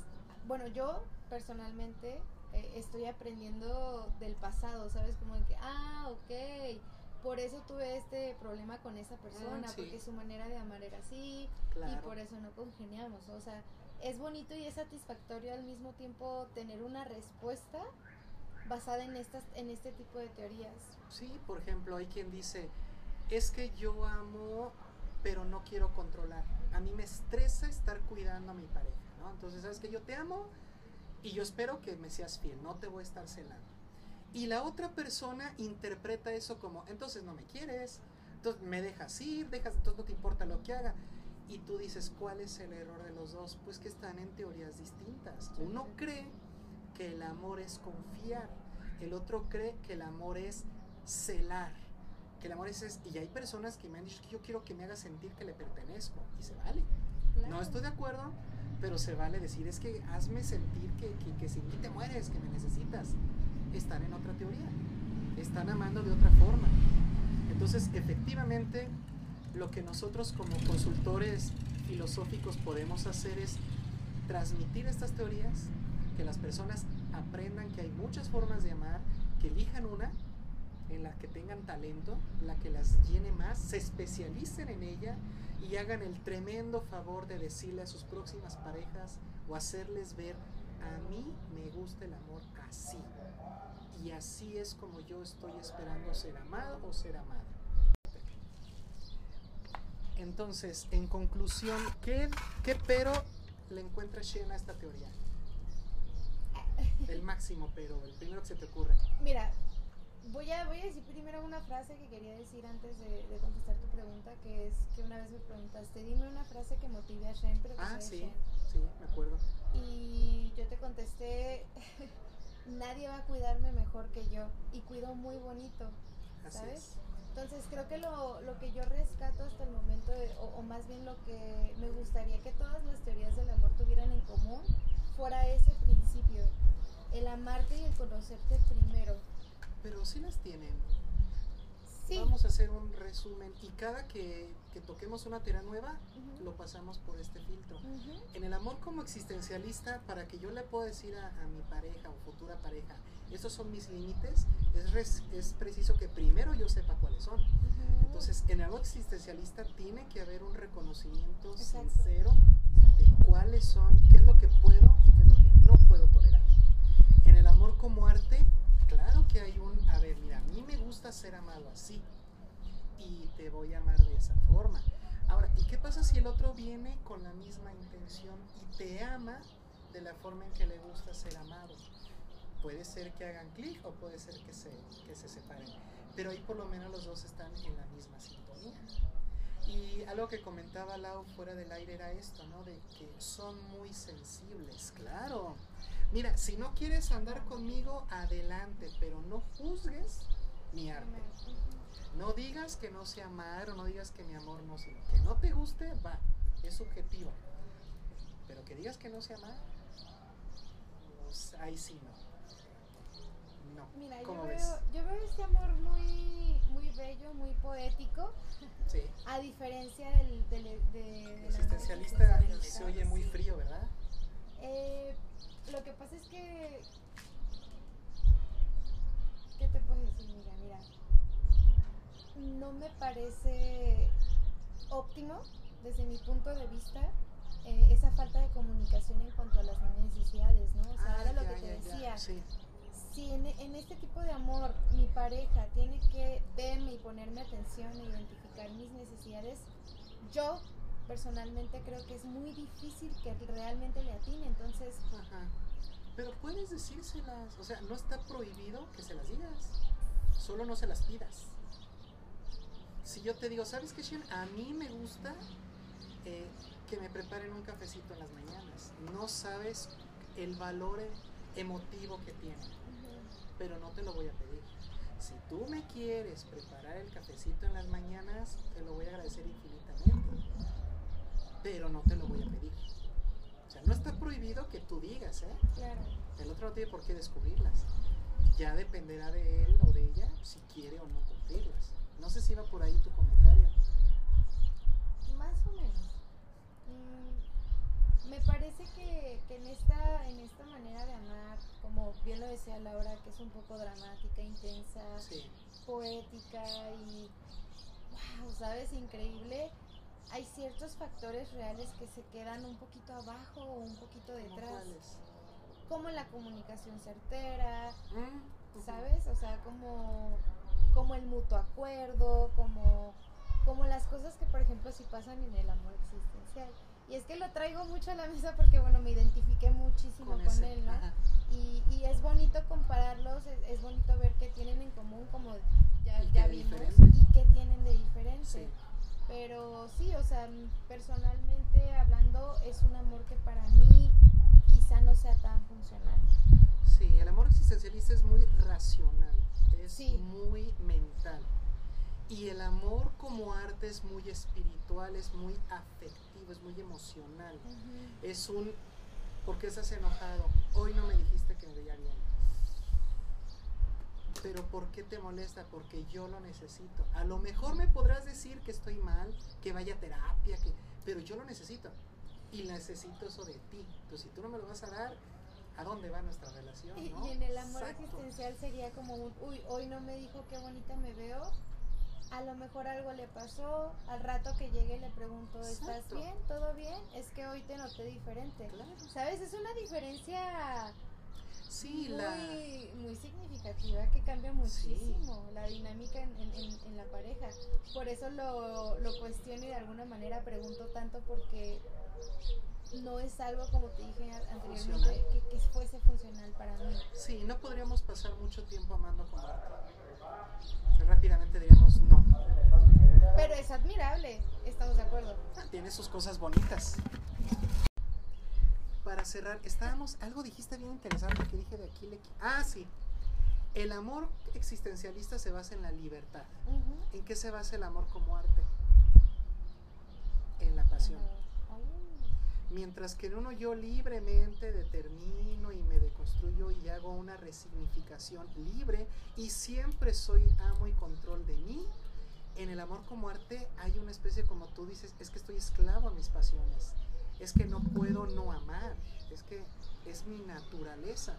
Speaker 2: bueno, yo personalmente eh, estoy aprendiendo del pasado, ¿sabes? Como de que, ah, ok, por eso tuve este problema con esa persona,
Speaker 1: sí.
Speaker 2: porque su manera de amar era así, y por eso no congeniamos, o sea, es bonito y es satisfactorio al mismo tiempo tener una respuesta basada en estas en este tipo de teorías.
Speaker 1: Sí, por ejemplo, hay quien dice, es que yo amo, pero no quiero controlar. A mí me estresa estar cuidando a mi pareja, ¿no? Entonces, sabes que yo te amo y yo espero que me seas fiel, no te voy a estar celando. Y la otra persona interpreta eso como, entonces no me quieres, entonces me dejas ir, dejas, entonces no te importa lo que haga. Y tú dices, ¿cuál es el error de los dos? Pues que están en teorías distintas. Uno cree que el amor es confiar, el otro cree que el amor es celar, que el amor es, es- y hay personas que me han dicho que yo quiero que me haga sentir que le pertenezco y se vale. No estoy de acuerdo, pero se vale decir es que hazme sentir que, que, que sin mí te mueres, que me necesitas. Están en otra teoría, están amando de otra forma. Entonces, efectivamente, lo que nosotros como consultores filosóficos podemos hacer es transmitir estas teorías, que las personas aprendan que hay muchas formas de amar, que elijan una en la que tengan talento, la que las llene más, se especialicen en ella y hagan el tremendo favor de decirle a sus próximas parejas o hacerles ver, a mí me gusta el amor así. Y así es como yo estoy esperando ser amado o ser amada. Entonces, en conclusión, ¿qué, qué pero le encuentra Shen a esta teoría? El máximo pero, el primero que se te ocurre.
Speaker 2: Mira, voy a, voy a decir primero una frase que quería decir antes de, de contestar tu pregunta, que es que una vez me preguntaste, dime una frase que motive a Shen, pero que
Speaker 1: Ah, sí,
Speaker 2: Shen.
Speaker 1: sí, me acuerdo.
Speaker 2: Y yo te contesté, nadie va a cuidarme mejor que yo, y cuido muy bonito,
Speaker 1: Así
Speaker 2: ¿sabes?
Speaker 1: es.
Speaker 2: Entonces creo que lo, lo que yo rescato hasta el momento, de- o, o más bien lo que me gustaría que todas las teorías del amor tuvieran en común, fuera ese principio, el amarte y el conocerte primero.
Speaker 1: Pero sí las tienen.
Speaker 2: Sí.
Speaker 1: Vamos a hacer un resumen y cada que, que toquemos una teoría nueva, lo pasamos por este filtro. En el amor como existencialista, para que yo le pueda decir a, a mi pareja o futura pareja, estos son mis límites, es, res- es preciso que primero yo sepa cuáles son. Entonces, en amor existencialista tiene que haber un reconocimiento
Speaker 2: Exacto.
Speaker 1: sincero de cuáles son, qué es lo que puedo y qué es lo que no puedo tolerar. En el amor como arte, claro que hay un, a ver, mira, a mí me gusta ser amado así y te voy a amar de esa forma. Ahora, ¿y qué pasa si el otro viene con la misma intención y te ama de la forma en que le gusta ser amado? Puede ser que hagan clic o puede ser que se, que se separen, pero ahí por lo menos los dos están en la misma sintonía. Y algo que comentaba Lau fuera del aire era esto, ¿no? De que son muy sensibles, claro. Mira, si no quieres andar conmigo, adelante, pero no juzgues mi arte. No digas que no sé amar o no digas que mi amor no sino que no te guste, va, es subjetivo. Pero que digas que no sé amar, pues ahí sí no. No.
Speaker 2: Mira, yo
Speaker 1: ¿Cómo
Speaker 2: veo, yo veo este amor muy, muy bello, muy poético,
Speaker 1: Sí.
Speaker 2: a diferencia del,
Speaker 1: Existencialista se oye muy
Speaker 2: Sí.
Speaker 1: frío, ¿verdad?
Speaker 2: Eh, lo que pasa es que. ¿Qué te puedo decir? Mira, mira. No me parece óptimo, desde mi punto de vista, eh, esa falta de comunicación en cuanto a las necesidades, ¿no? O sea,
Speaker 1: Ah,
Speaker 2: era lo
Speaker 1: ya,
Speaker 2: que te
Speaker 1: ya, ya,
Speaker 2: decía.
Speaker 1: Sí.
Speaker 2: Si en, este tipo de amor mi pareja tiene que verme y ponerme atención e identificar mis necesidades, yo personalmente creo que es muy difícil que realmente le atine. Entonces,
Speaker 1: Ajá. Pero puedes decírselas, o sea, no está prohibido que se las digas, solo no se las pidas. Si yo te digo, ¿sabes qué, Shen? A mí me gusta eh, que me preparen un cafecito en las mañanas. No sabes el valor, emotivo que tiene, pero no te lo voy a pedir. Si tú me quieres preparar el cafecito en las mañanas, te lo voy a agradecer infinitamente, pero no te lo voy a pedir. O sea, no está prohibido que tú digas, ¿eh?
Speaker 2: Claro.
Speaker 1: El otro no tiene por qué descubrirlas. Ya dependerá de él o de ella si quiere o no cumplirlas. No sé si va por ahí tu comentario.
Speaker 2: Más o menos. Mm, me parece que, que en, esta, en esta manera de amar, como bien lo decía Laura, que es un poco dramática, intensa,
Speaker 1: Sí.
Speaker 2: poética y, wow, ¿sabes? Increíble. Hay ciertos factores reales que se quedan un poquito abajo o un poquito
Speaker 1: ¿Cómo
Speaker 2: detrás, como la comunicación certera,
Speaker 1: Mm.
Speaker 2: ¿sabes? O sea, como, como el mutuo acuerdo, como, como las cosas que, por ejemplo, sí pasan en el amor existencial. Y es que lo traigo mucho a la mesa porque, bueno, me identifiqué muchísimo con, él, ¿no?
Speaker 1: ajá.
Speaker 2: Y, y es bonito compararlos, es, es bonito ver qué tienen en común, como ya, ya vimos,
Speaker 1: diferente.
Speaker 2: y qué tienen de diferente.
Speaker 1: Sí.
Speaker 2: Pero sí, o sea, personalmente hablando, es un amor que para mí quizá no sea tan funcional.
Speaker 1: Sí, el amor existencialista es muy racional, es
Speaker 2: Sí.
Speaker 1: muy mental. Y el amor como arte es muy espiritual, es muy afectivo, es muy emocional. Es un, ¿por qué estás enojado? Hoy no me dijiste que me veía bien. Pero ¿por qué te molesta? Porque yo lo necesito. A lo mejor me podrás decir que estoy mal, que vaya a terapia, que, pero yo lo necesito. Y necesito eso de ti. Entonces, si tú no me lo vas a dar, ¿a dónde va nuestra relación?
Speaker 2: Y,
Speaker 1: no?
Speaker 2: y en el amor
Speaker 1: Exacto.
Speaker 2: existencial sería como un, uy, hoy no me dijo qué bonita me veo. A lo mejor algo le pasó, al rato que llegue le pregunto, ¿estás
Speaker 1: Exacto.
Speaker 2: bien? ¿Todo bien? Es que hoy te noté diferente.
Speaker 1: Claro.
Speaker 2: ¿Sabes? Es una diferencia
Speaker 1: Sí,
Speaker 2: muy,
Speaker 1: la...
Speaker 2: muy significativa que cambia muchísimo la dinámica en, en- en- en la pareja. Por eso lo, lo cuestiono y de alguna manera pregunto tanto porque no es algo, como te dije anteriormente, que, que fuese funcional para mí.
Speaker 1: Sí, no podríamos pasar mucho tiempo amando como arte. Rápidamente diríamos no.
Speaker 2: Pero es admirable, estamos de acuerdo.
Speaker 1: Tiene sus cosas bonitas. Para cerrar, estábamos, algo dijiste bien interesante que dije de aquí. le- Ah, sí. El amor existencialista se basa en la libertad. ¿En qué se basa el amor como arte? En la pasión. Mientras que en uno yo libremente determino y me deconstruyo y hago una resignificación libre y siempre soy amo y control de mí, en el amor como arte hay una especie como tú dices, es que estoy esclavo a mis pasiones, es que no puedo no amar, es que es mi naturaleza.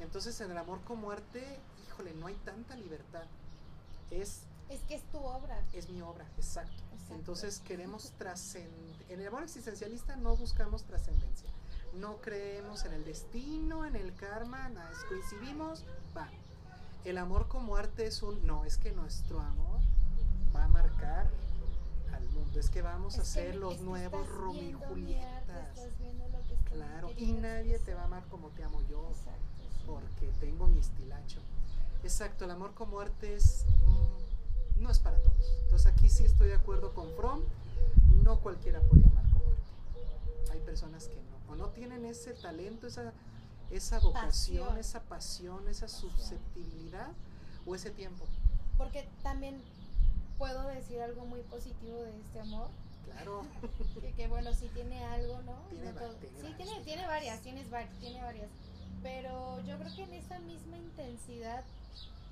Speaker 1: Entonces en el amor como arte, híjole, no hay tanta libertad. Es
Speaker 2: Es que es tu obra.
Speaker 1: es mi obra, exacto.
Speaker 2: Exacto.
Speaker 1: Entonces queremos trascender. En el amor existencialista no buscamos trascendencia. No creemos en el destino, en el karma, nada. Coincidimos, va. El amor como arte es un. No, es que nuestro amor va a marcar al mundo. Es que vamos a
Speaker 2: Es
Speaker 1: ser los
Speaker 2: es que
Speaker 1: nuevos Romeo y Julietas. Claro, y nadie te va a amar como te amo yo
Speaker 2: Exacto, sí.
Speaker 1: porque tengo mi estilacho. Exacto, el amor como arte es no es para todos. Entonces aquí sí estoy de acuerdo con Fromm, no cualquiera puede amar como arte. Hay personas que no, o no tienen ese talento, esa esa vocación,
Speaker 2: Pasión.
Speaker 1: esa pasión, esa
Speaker 2: Pasión.
Speaker 1: susceptibilidad o ese tiempo.
Speaker 2: Porque también puedo decir algo muy positivo de este amor.
Speaker 1: Claro,
Speaker 2: Que, que, bueno, sí tiene algo, ¿no?
Speaker 1: Tiene
Speaker 2: No sí,
Speaker 1: varias,
Speaker 2: tiene,
Speaker 1: varias.
Speaker 2: varias, tienes tiene varias. Pero yo creo que en esa misma intensidad,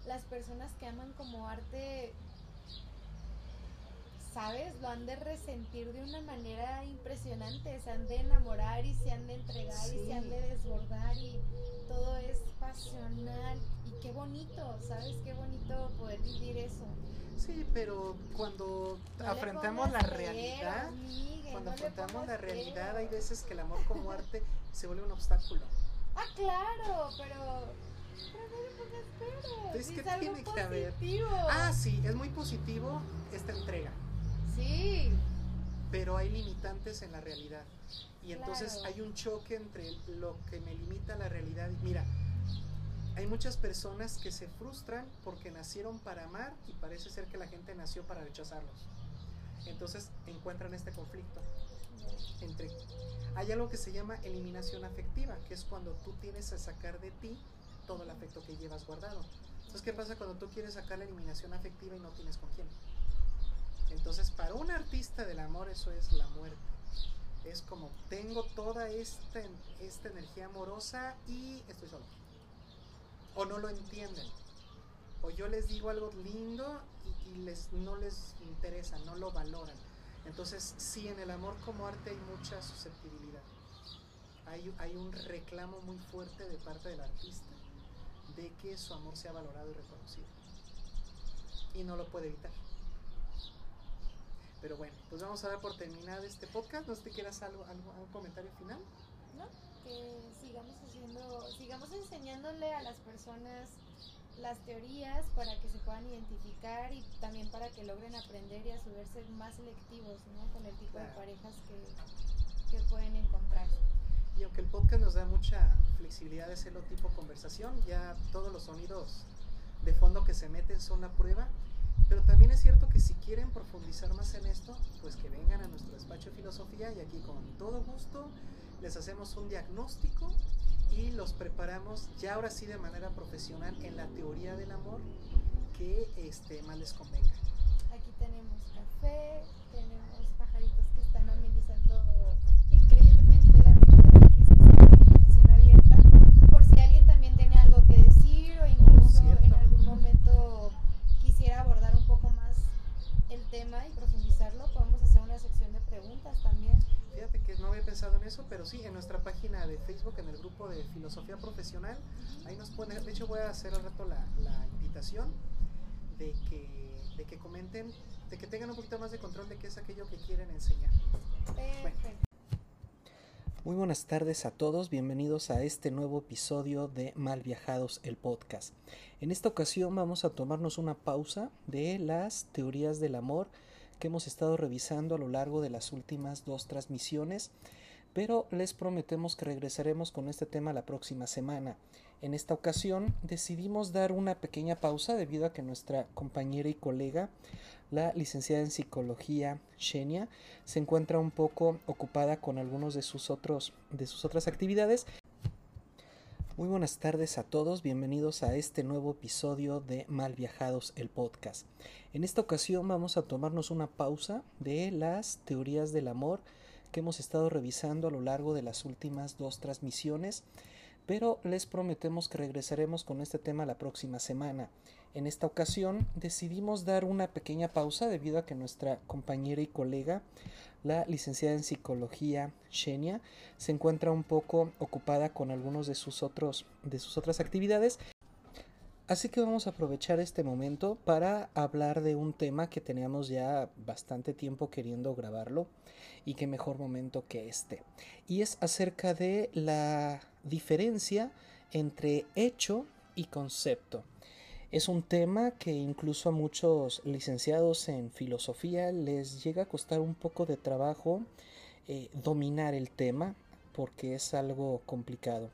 Speaker 2: las personas que aman como arte, ¿sabes? Lo han de resentir de una manera impresionante. Se han de enamorar y se han de entregar y se han de desbordar y todo es pasional. Y qué bonito, ¿sabes? Qué bonito poder vivir eso.
Speaker 1: sí, pero cuando
Speaker 2: No
Speaker 1: afrontamos la realidad, cuando
Speaker 2: no
Speaker 1: afrontamos la realidad, hay veces que el amor como arte se vuelve un obstáculo.
Speaker 2: Ah, claro, pero. Pero no le pongas peros.
Speaker 1: Es que
Speaker 2: es algo
Speaker 1: tiene que haber. Ah, sí, es muy positivo esta entrega,
Speaker 2: Sí.
Speaker 1: pero hay limitantes en la realidad. Y entonces
Speaker 2: Claro.
Speaker 1: hay un choque entre lo que me limita la realidad. Mira, hay muchas personas que se frustran porque nacieron para amar y parece ser que la gente nació para rechazarlos. Entonces encuentran este conflicto. entre hay algo que se llama eliminación afectiva, que es cuando tú tienes a sacar de ti todo el afecto que llevas guardado. Entonces, ¿qué pasa cuando tú quieres sacar la eliminación afectiva y no tienes con quién? Entonces, para un artista del amor eso es la muerte. Es como, tengo toda esta, esta energía amorosa y estoy solo. O no lo entienden. O yo les digo algo lindo y, les, no les interesa, no lo valoran. Entonces, sí, en el amor como arte hay mucha susceptibilidad. Hay, hay un reclamo muy fuerte de parte del artista de que su amor sea valorado y reconocido. Y no lo puede evitar. Pero bueno, pues vamos a dar por terminado este podcast. ¿No sé si quieras algo, algo, algún comentario final?
Speaker 2: No, que sigamos haciendo, sigamos enseñándole a las personas las teorías para que se puedan identificar y también para que logren aprender y a su vez ser más selectivos ¿no? con el tipo de parejas que, que pueden encontrar.
Speaker 1: Y aunque el podcast nos da mucha flexibilidad de hacerlo tipo conversación, ya todos los sonidos de fondo que se meten son la prueba. Pero también es cierto que si quieren profundizar más en esto, pues que vengan a nuestro despacho de filosofía y aquí con todo gusto les hacemos un diagnóstico y los preparamos ya ahora sí de manera profesional en la teoría del amor que este, más les convenga.
Speaker 2: Aquí tenemos café, tenemos pajaritos que están amenizando increíblemente la invitación abierta. Por si alguien también tiene algo que decir o incluso en algún momento quisiera abordar un poco más el tema y profundizarlo, podemos hacer una sección de preguntas también.
Speaker 1: Fíjate que no había pensado en eso, pero sí, en nuestra página de Facebook, en el grupo de Filosofía Profesional, ahí nos pone, de hecho voy a hacer al rato la, la invitación de que, de que comenten, de que tengan un poquito más de control de qué es aquello que quieren enseñar.
Speaker 2: Perfecto.
Speaker 1: Muy buenas tardes a todos, bienvenidos a este nuevo episodio de Mal Viajados, el podcast. En esta ocasión vamos a tomarnos una pausa de las teorías del amor que hemos estado revisando a lo largo de las últimas dos transmisiones, pero les prometemos que regresaremos con este tema la próxima semana. En esta ocasión decidimos dar una pequeña pausa debido a que nuestra compañera y colega, la licenciada en psicología Xenia, se encuentra un poco ocupada con algunos de sus otros de sus otras actividades muy buenas tardes a todos, bienvenidos a este nuevo episodio de Mal Viajados, el podcast. En esta ocasión vamos a tomarnos una pausa de las teorías del amor que hemos estado revisando a lo largo de las últimas dos transmisiones, pero les prometemos que regresaremos con este tema la próxima semana. En esta ocasión decidimos dar una pequeña pausa debido a que nuestra compañera y colega, la licenciada en psicología Xenia, se encuentra un poco ocupada con algunos de sus otros de sus otras actividades. Así que vamos a aprovechar este momento para hablar de un tema que teníamos ya bastante tiempo queriendo grabarlo y qué mejor momento que este. Y es acerca de la diferencia entre hecho y concepto. Es un tema que incluso a muchos licenciados en filosofía les llega a costar un poco de trabajo eh, dominar el tema porque es algo complicado.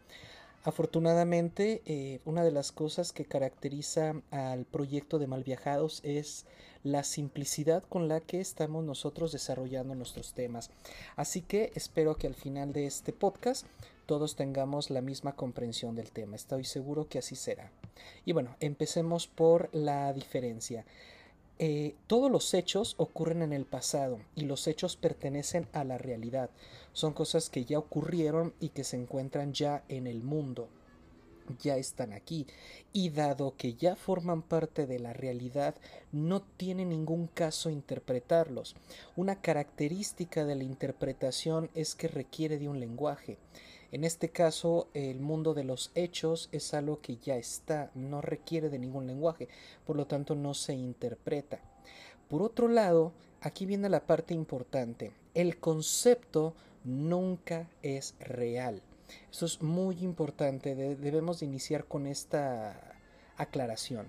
Speaker 1: Afortunadamente, eh, una de las cosas que caracteriza al proyecto de Malviajados es la simplicidad con la que estamos nosotros desarrollando nuestros temas. Así que espero que al final de este podcast todos tengamos la misma comprensión del tema. Estoy seguro que así será. Y bueno, empecemos por la diferencia. Eh, todos los hechos ocurren en el pasado y los hechos pertenecen a la realidad. Son cosas que ya ocurrieron y que se encuentran ya en el mundo ya están aquí y dado que ya forman parte de la realidad no tiene ningún caso interpretarlos. Una característica de la interpretación es que requiere de un lenguaje. En este caso, el mundo de los hechos es algo que ya está, no requiere de ningún lenguaje, por lo tanto no se interpreta. Por otro lado, aquí viene la parte importante. El concepto nunca es real. Eso es muy importante, debemos de iniciar con esta aclaración.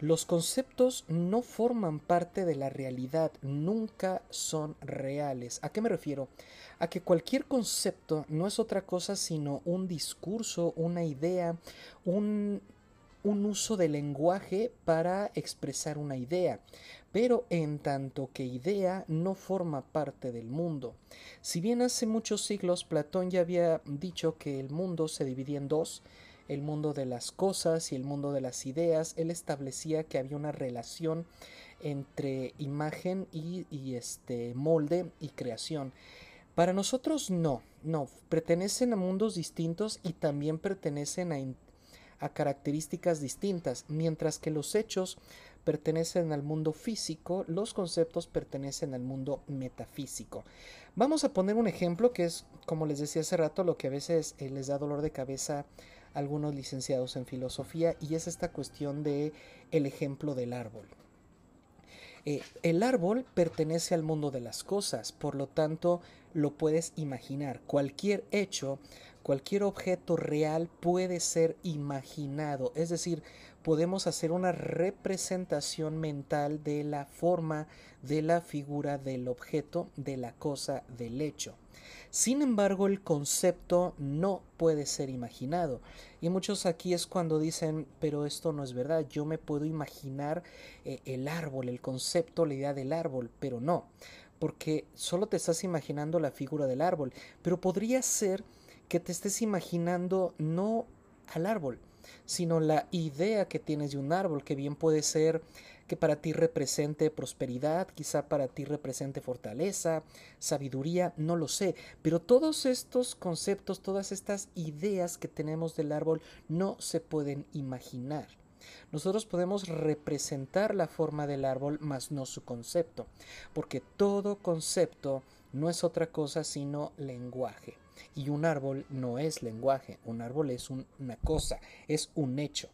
Speaker 1: Los conceptos no forman parte de la realidad, nunca son reales. ¿A qué me refiero? A que cualquier concepto no es otra cosa sino un discurso, una idea, un, uso de lenguaje para expresar una idea. pero en tanto que idea no forma parte del mundo. Si bien hace muchos siglos Platón ya había dicho que el mundo se dividía en dos, el mundo de las cosas y el mundo de las ideas, él establecía que había una relación entre imagen y, este molde y creación. Para nosotros no, no, pertenecen a mundos distintos y también pertenecen a, características distintas, mientras que los hechos pertenecen al mundo físico, los conceptos pertenecen al mundo metafísico. Vamos a poner un ejemplo que es, como les decía hace rato, lo que a veces eh, les da dolor de cabeza algunos licenciados en filosofía y es esta cuestión de el ejemplo del árbol. Eh, el árbol pertenece al mundo de las cosas, por lo tanto lo puedes imaginar. Cualquier hecho, cualquier objeto real puede ser imaginado, es decir, podemos hacer una representación mental de la forma, de la figura, del objeto, de la cosa, del hecho. Sin embargo, el concepto no puede ser imaginado. Y muchos aquí es cuando dicen, pero esto no es verdad, yo me puedo imaginar eh, el árbol, el concepto, la idea del árbol, pero no, porque solo te estás imaginando la figura del árbol, pero podría ser que te estés imaginando no al árbol, sino la idea que tienes de un árbol, que bien puede ser que para ti represente prosperidad, quizá para ti represente fortaleza, sabiduría, no lo sé, pero todos estos conceptos, todas estas ideas que tenemos del árbol no se pueden imaginar. Nosotros podemos representar la forma del árbol, mas no su concepto, porque todo concepto no es otra cosa sino lenguaje. Y un árbol no es lenguaje, un árbol es una cosa, es un hecho.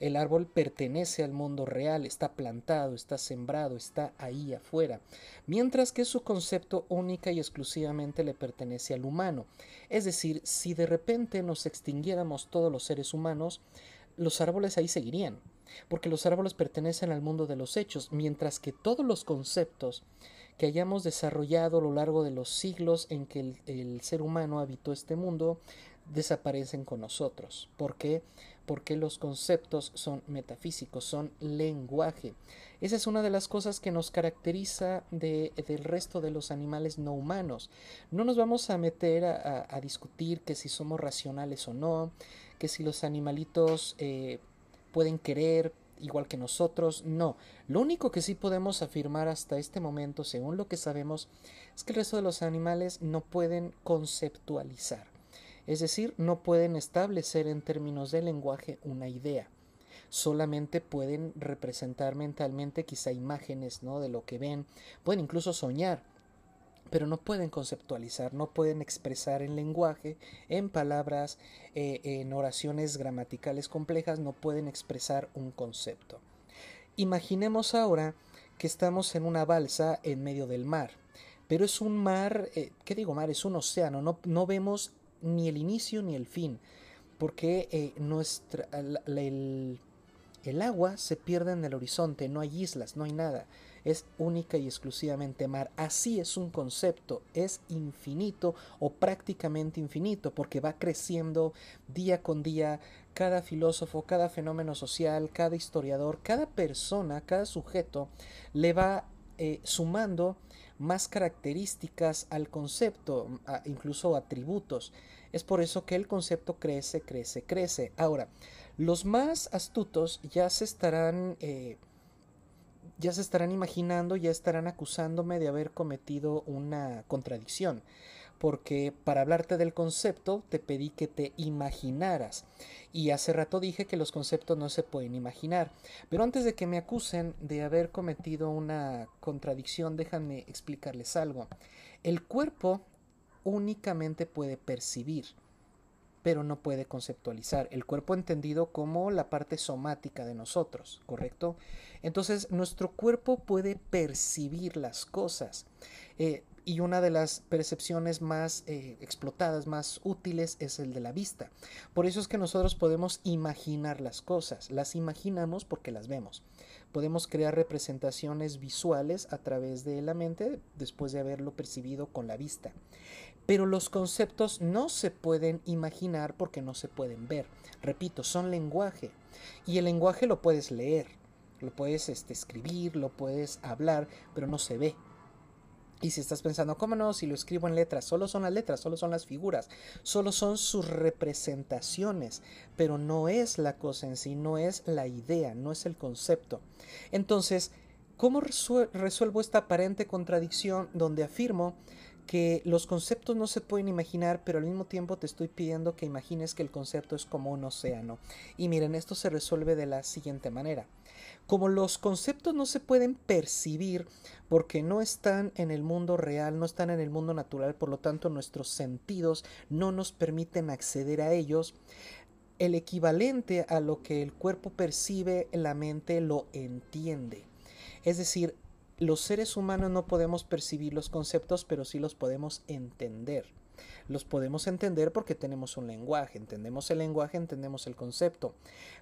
Speaker 1: El árbol pertenece al mundo real, está plantado, está sembrado, está ahí afuera, mientras que su concepto única y exclusivamente le pertenece al humano. Es decir, si de repente nos extinguiéramos todos los seres humanos, los árboles ahí seguirían, porque los árboles pertenecen al mundo de los hechos, mientras que todos los conceptos que hayamos desarrollado a lo largo de los siglos en que el, el ser humano habitó este mundo desaparecen con nosotros. ¿Por qué? porque los conceptos son metafísicos, son lenguaje. Esa es una de las cosas que nos caracteriza de, del resto de los animales no humanos. No nos vamos a meter a, discutir que si somos racionales o no, que si los animalitos eh, pueden querer igual que nosotros, no. Lo único que sí podemos afirmar hasta este momento, según lo que sabemos, es que el resto de los animales no pueden conceptualizar es decir, no pueden establecer en términos de lenguaje una idea. Solamente pueden representar mentalmente quizá imágenes ¿no? de lo que ven, pueden incluso soñar, pero no pueden conceptualizar, no pueden expresar en lenguaje, en palabras, eh, en oraciones gramaticales complejas, no pueden expresar un concepto. Imaginemos ahora que estamos en una balsa en medio del mar, pero es un mar, eh, ¿qué digo mar? Es un océano, no, vemos ni el inicio ni el fin, porque eh, el agua se pierde en el horizonte, no hay islas, no hay nada, es única y exclusivamente mar. Así es un concepto, es infinito o prácticamente infinito, porque va creciendo día con día. Cada filósofo, cada fenómeno social, cada historiador, cada persona, cada sujeto le va eh, sumando más características al concepto, incluso atributos. Es por eso que el concepto crece, crece, crece. Ahora, los más astutos ya se estarán... Eh, ya se estarán imaginando, ya estarán acusándome de haber cometido una contradicción, porque para hablarte del concepto te pedí que te imaginaras, y hace rato dije que los conceptos no se pueden imaginar, pero antes de que me acusen de haber cometido una contradicción, déjenme explicarles algo. El cuerpo únicamente puede percibir, pero no puede conceptualizar. El cuerpo entendido como la parte somática de nosotros, ¿correcto? Entonces, nuestro cuerpo puede percibir las cosas. Eh, y una de las percepciones más eh, explotadas, más útiles, es el de la vista. Por eso es que nosotros podemos imaginar las cosas. Las imaginamos porque las vemos. Podemos crear representaciones visuales a través de la mente después de haberlo percibido con la vista. Pero los conceptos no se pueden imaginar porque no se pueden ver. Repito, son lenguaje. Y el lenguaje lo puedes leer. lo puedes este, escribir, lo puedes hablar, pero no se ve. Y si estás pensando, ¿cómo no? Si lo escribo en letras, solo son las letras, solo son las figuras, solo son sus representaciones, pero no es la cosa en sí, no es la idea, no es el concepto. Entonces, ¿cómo resuelvo esta aparente contradicción donde afirmo que los conceptos no se pueden imaginar, pero al mismo tiempo te estoy pidiendo que imagines que el concepto es como un océano? Y miren, esto se resuelve de la siguiente manera. Como los conceptos no se pueden percibir porque no están en el mundo real, no están en el mundo natural, por lo tanto nuestros sentidos no nos permiten acceder a ellos, el equivalente a lo que el cuerpo percibe, la mente lo entiende. Es decir, los seres humanos no podemos percibir los conceptos, pero sí los podemos entender. Los podemos entender porque tenemos un lenguaje, entendemos el lenguaje, entendemos el concepto.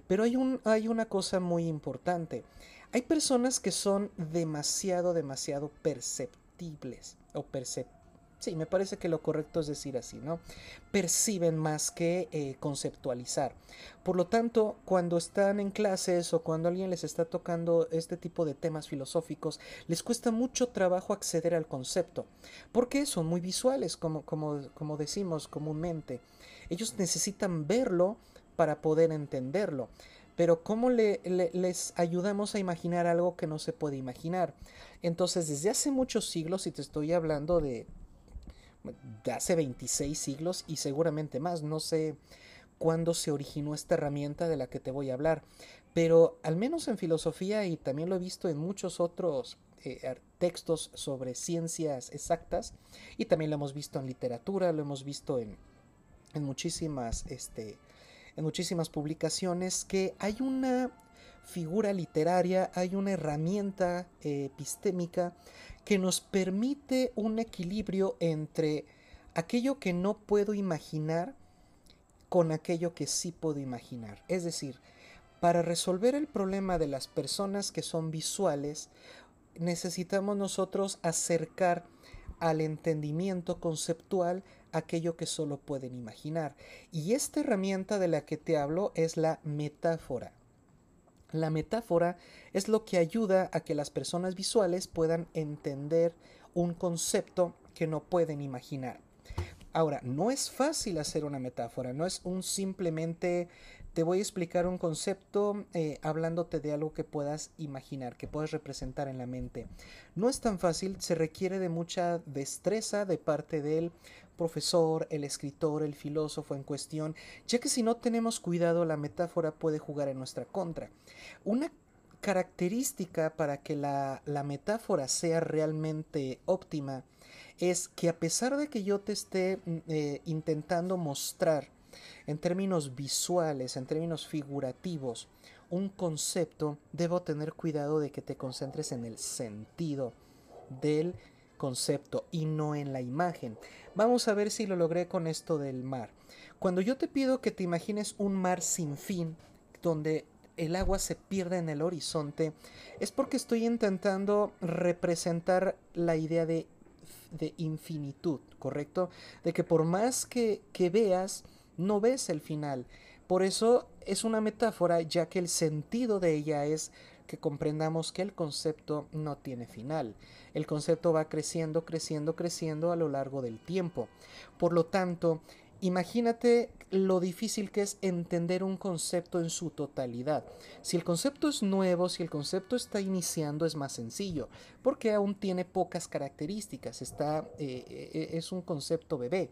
Speaker 1: Pero hay, hay una cosa muy importante. Hay personas que son demasiado, demasiado perceptibles o perceptibles Sí, me parece que lo correcto es decir así, ¿no? Perciben más que eh, conceptualizar. Por lo tanto, cuando están en clases o cuando alguien les está tocando este tipo de temas filosóficos, les cuesta mucho trabajo acceder al concepto, porque son muy visuales, como, como, como decimos comúnmente. Ellos necesitan verlo para poder entenderlo. Pero ¿cómo le, les ayudamos a imaginar algo que no se puede imaginar? Entonces, desde hace muchos siglos, y te estoy hablando de de hace 26 siglos y seguramente más. No sé cuándo se originó esta herramienta de la que te voy a hablar, pero al menos en filosofía y también lo he visto en muchos otros eh, textos sobre ciencias exactas y también lo hemos visto en literatura, lo hemos visto en, en muchísimas, este, en muchísimas publicaciones que hay una figura literaria, hay una herramienta eh, epistémica que nos permite un equilibrio entre aquello que no puedo imaginar con aquello que sí puedo imaginar. Es decir, para resolver el problema de las personas que son visuales, necesitamos nosotros acercar al entendimiento conceptual aquello que solo pueden imaginar. Y esta herramienta de la que te hablo es la metáfora. La metáfora es lo que ayuda a que las personas visuales puedan entender un concepto que no pueden imaginar. Ahora, no es fácil hacer una metáfora, no es un simplemente te voy a explicar un concepto eh, hablándote de algo que puedas imaginar, que puedas representar en la mente. No es tan fácil, se requiere de mucha destreza de parte del profesor, el escritor, el filósofo en cuestión, ya que si no tenemos cuidado la metáfora puede jugar en nuestra contra. Una característica para que la, metáfora sea realmente óptima es que a pesar de que yo te esté mm, eh, intentando mostrar en términos visuales, en términos figurativos, un concepto, debo tener cuidado de que te concentres en el sentido del concepto y no en la imagen. Vamos a ver si lo logré con esto del mar. Cuando yo te pido que te imagines un mar sin fin, donde el agua se pierde en el horizonte, es porque estoy intentando representar la idea de, de infinitud, ¿correcto? De que por más que, que veas, no ves el final. Por eso es una metáfora, ya que el sentido de ella es que comprendamos que el concepto no tiene final. El concepto va creciendo, creciendo, creciendo a lo largo del tiempo. Por lo tanto, imagínate lo difícil que es entender un concepto en su totalidad. Si el concepto es nuevo, si el concepto está iniciando, es más sencillo, porque aún tiene pocas características, está, eh, eh, es un concepto bebé.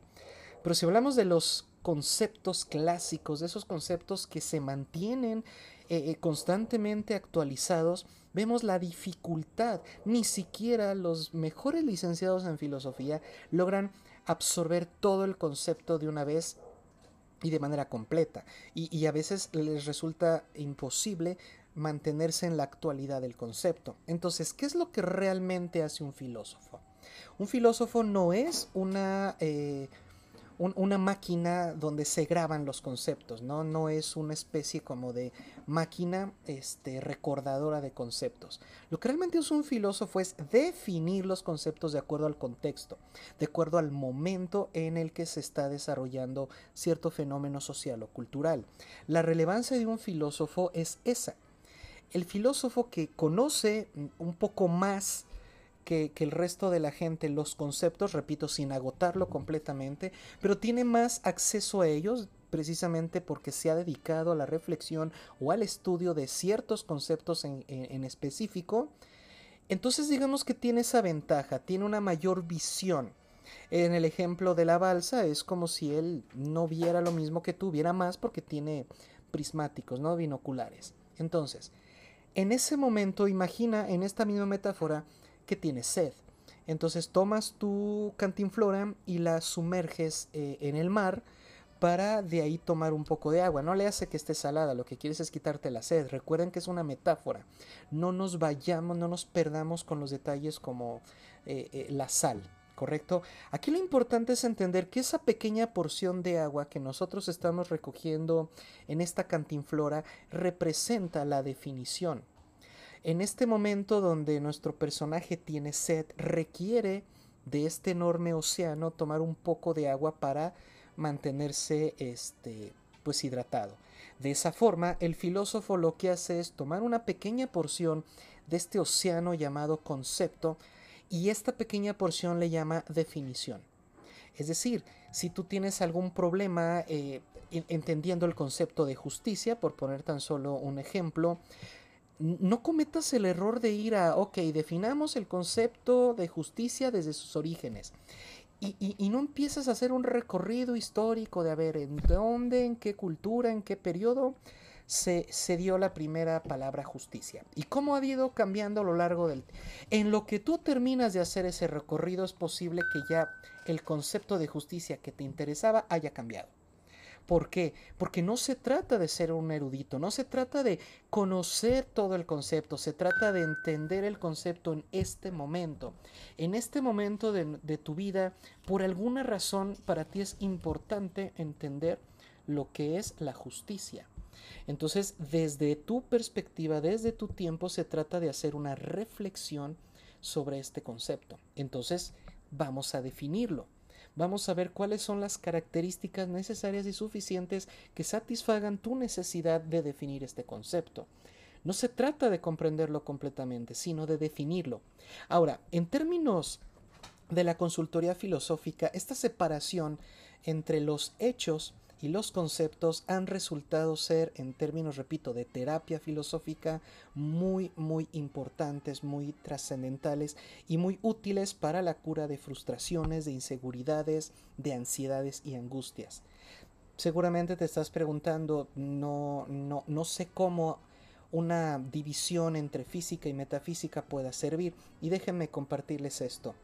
Speaker 1: Pero si hablamos de los conceptos clásicos, de esos conceptos que se mantienen eh, constantemente actualizados, vemos la dificultad. Ni siquiera los mejores licenciados en filosofía logran absorber todo el concepto de una vez y de manera completa. Y, a veces les resulta imposible mantenerse en la actualidad del concepto. Entonces, ¿qué es lo que realmente hace un filósofo? Un filósofo no es una... Eh, una máquina donde se graban los conceptos, ¿no? No es una especie como de máquina este, recordadora de conceptos. Lo que realmente es un filósofo es definir los conceptos de acuerdo al contexto, de acuerdo al momento en el que se está desarrollando cierto fenómeno social o cultural. La relevancia de un filósofo es esa. el filósofo que conoce un poco más que, el resto de la gente los conceptos, repito, sin agotarlo completamente, pero tiene más acceso a ellos precisamente porque se ha dedicado a la reflexión o al estudio de ciertos conceptos en, en específico, entonces digamos que tiene esa ventaja, tiene una mayor visión. En el ejemplo de la balsa es como si él no viera lo mismo que tú, viera más porque tiene prismáticos, ¿no? Binoculares. Entonces, en ese momento imagina en esta misma metáfora que tienes sed. Entonces tomas tu cantinflora y la sumerges eh, en el mar para de ahí tomar un poco de agua. No le hace que esté salada, lo que quieres es quitarte la sed. Recuerden que es una metáfora. No nos vayamos, no nos perdamos con los detalles como eh, eh, la sal. ¿Correcto? Aquí lo importante es entender que esa pequeña porción de agua que nosotros estamos recogiendo en esta cantinflora representa la definición. En este momento donde nuestro personaje tiene sed, requiere de este enorme océano tomar un poco de agua para mantenerse este, pues hidratado. De esa forma, el filósofo lo que hace es tomar una pequeña porción de este océano llamado concepto y esta pequeña porción le llama definición. Es decir, si tú tienes algún problema eh, entendiendo el concepto de justicia, por poner tan solo un ejemplo, no cometas el error de ir a, ok, definamos el concepto de justicia desde sus orígenes. Y, no empiezas a hacer un recorrido histórico de a ver en dónde, en qué cultura, en qué periodo se, se, dio la primera palabra justicia y cómo ha ido cambiando a lo largo del... En lo que tú terminas de hacer ese recorrido es posible que ya el concepto de justicia que te interesaba haya cambiado. ¿Por qué? Porque no se trata de ser un erudito, no se trata de conocer todo el concepto, se trata de entender el concepto en este momento. En este momento de, tu vida, por alguna razón, para ti es importante entender lo que es la justicia. Entonces, desde tu perspectiva, desde tu tiempo, se trata de hacer una reflexión sobre este concepto. Entonces, vamos a definirlo vamos a ver cuáles son las características necesarias y suficientes que satisfagan tu necesidad de definir este concepto. No se trata de comprenderlo completamente, sino de definirlo. Ahora, en términos de la consultoría filosófica, esta separación entre los hechos y los conceptos han resultado ser, en términos, repito, de terapia filosófica, muy, muy importantes, muy trascendentales y muy útiles para la cura de frustraciones, de inseguridades, de ansiedades y angustias. Seguramente te estás preguntando, no, no, no sé cómo una división entre física y metafísica pueda servir y déjenme compartirles esto.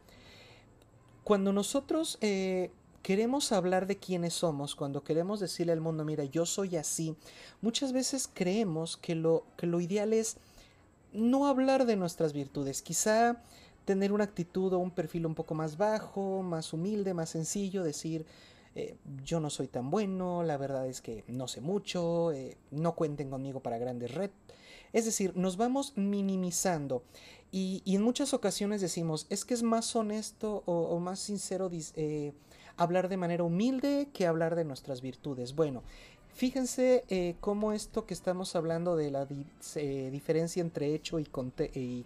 Speaker 1: Cuando nosotros eh, queremos hablar de quiénes somos, cuando queremos decirle al mundo, mira, yo soy así, muchas veces creemos que lo, que lo ideal es no hablar de nuestras virtudes, quizá tener una actitud o un perfil un poco más bajo, más humilde, más sencillo, decir, eh, yo no soy tan bueno, la verdad es que no sé mucho, eh, no cuenten conmigo para grandes retos. Es decir, nos vamos minimizando y, en muchas ocasiones decimos, es que es más honesto o, más sincero eh, hablar de manera humilde que hablar de nuestras virtudes. Bueno, fíjense eh, cómo esto que estamos hablando de la eh, diferencia entre hecho y,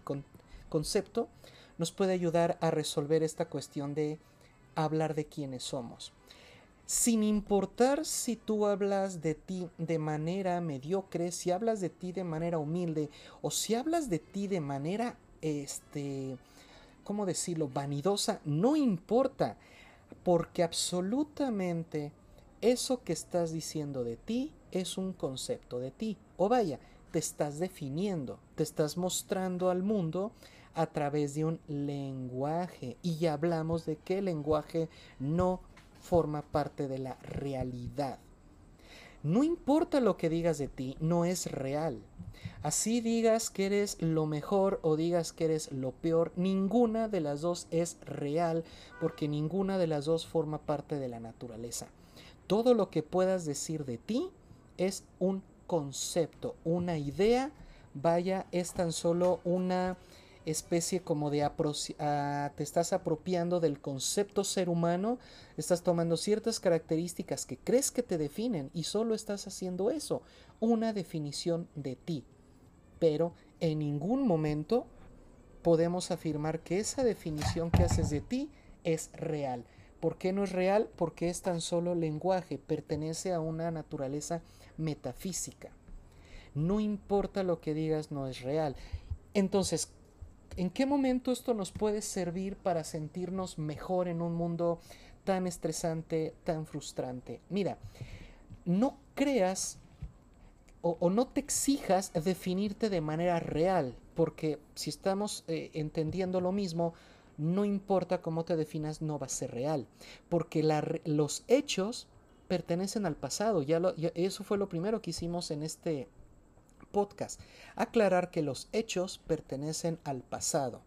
Speaker 1: concepto nos puede ayudar a resolver esta cuestión de hablar de quiénes somos. Sin importar si tú hablas de ti de manera mediocre, si hablas de ti de manera humilde o si hablas de ti de manera, este, ¿cómo decirlo?, vanidosa, no importa porque absolutamente eso que estás diciendo de ti es un concepto de ti. O vaya, te estás definiendo, te estás mostrando al mundo a través de un lenguaje. Y ya hablamos de que el lenguaje no forma parte de la realidad. No importa lo que digas de ti, no es real. Así digas que eres lo mejor o digas que eres lo peor, ninguna de las dos es real porque ninguna de las dos forma parte de la naturaleza. Todo lo que puedas decir de ti es un concepto, una idea, vaya, es tan solo una especie como de ah, te estás apropiando del concepto ser humano, estás tomando ciertas características que crees que te definen y solo estás haciendo eso, una definición de ti. pero en ningún momento podemos afirmar que esa definición que haces de ti es real. ¿Por qué no es real? Porque es tan solo lenguaje, pertenece a una naturaleza metafísica. No importa lo que digas, no es real. Entonces, ¿en qué momento esto nos puede servir para sentirnos mejor en un mundo tan estresante, tan frustrante? Mira, no creas o, no te exijas definirte de manera real, porque si estamos eh, entendiendo lo mismo, no importa cómo te definas, no va a ser real, porque los hechos pertenecen al pasado, ya, eso fue lo primero que hicimos en este podcast, aclarar que los hechos pertenecen al pasado.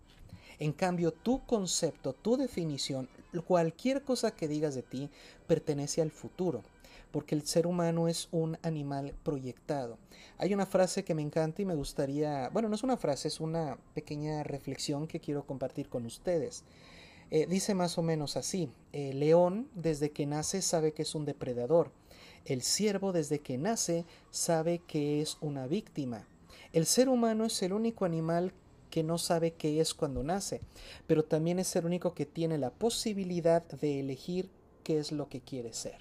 Speaker 1: En cambio, tu concepto, tu definición, cualquier cosa que digas de ti, pertenece al futuro porque el ser humano es un animal proyectado. Hay una frase que me encanta y me gustaría, bueno, no es una frase, es una pequeña reflexión que quiero compartir con ustedes. Eh, dice más o menos así, león desde que nace sabe que es un depredador, el ciervo desde que nace sabe que es una víctima. El ser humano es el único animal que no sabe qué es cuando nace, pero también es el único que tiene la posibilidad de elegir qué es lo que quiere ser.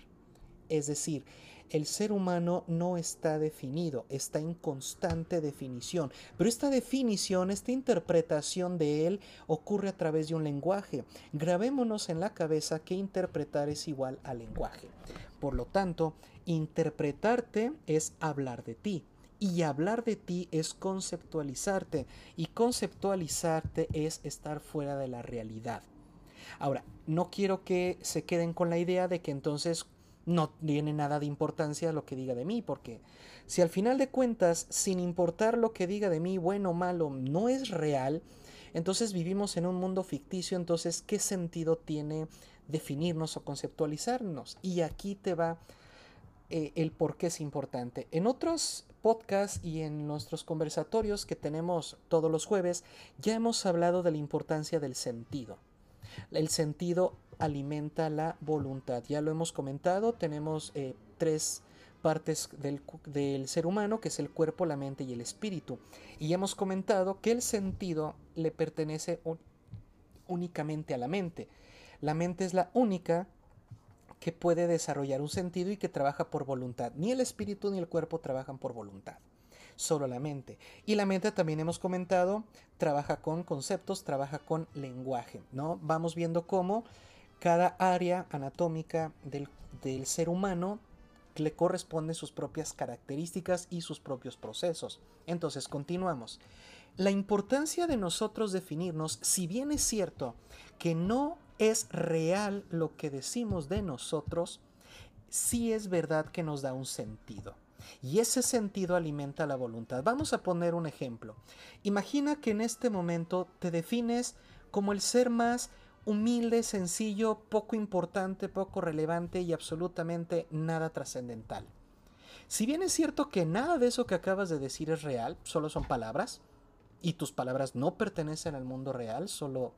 Speaker 1: Es decir, el ser humano no está definido, está en constante definición. Pero esta definición, esta interpretación de él ocurre a través de un lenguaje. Grabémonos en la cabeza que interpretar es igual al lenguaje. Por lo tanto, interpretarte es hablar de ti. Y hablar de ti es conceptualizarte. Y conceptualizarte es estar fuera de la realidad. Ahora, no quiero que se queden con la idea de que entonces no tiene nada de importancia lo que diga de mí, porque si al final de cuentas, sin importar lo que diga de mí, bueno o malo, no es real, entonces vivimos en un mundo ficticio, entonces, ¿qué sentido tiene definirnos o conceptualizarnos? Y aquí te va eh, el por qué es importante. En otros podcasts y en nuestros conversatorios que tenemos todos los jueves, ya hemos hablado de la importancia del sentido. El sentido alimenta la voluntad. Ya lo hemos comentado, tenemos eh, tres partes del, del, ser humano, que es el cuerpo, la mente y el espíritu. Y hemos comentado que el sentido le pertenece únicamente a la mente. La mente es la única que puede desarrollar un sentido y que trabaja por voluntad. Ni el espíritu ni el cuerpo trabajan por voluntad solo la mente. Y la mente también hemos comentado, trabaja con conceptos, trabaja con lenguaje, ¿no? Vamos viendo cómo cada área anatómica del, ser humano le corresponde sus propias características y sus propios procesos. Entonces, continuamos. La importancia de nosotros definirnos, si bien es cierto que no es real lo que decimos de nosotros, sí es verdad que nos da un sentido. Y ese sentido alimenta la voluntad. Vamos a poner un ejemplo. Imagina que en este momento te defines como el ser más humilde, sencillo, poco importante, poco relevante y absolutamente nada trascendental. Si bien es cierto que nada de eso que acabas de decir es real, solo son palabras, y tus palabras no pertenecen al mundo real, solo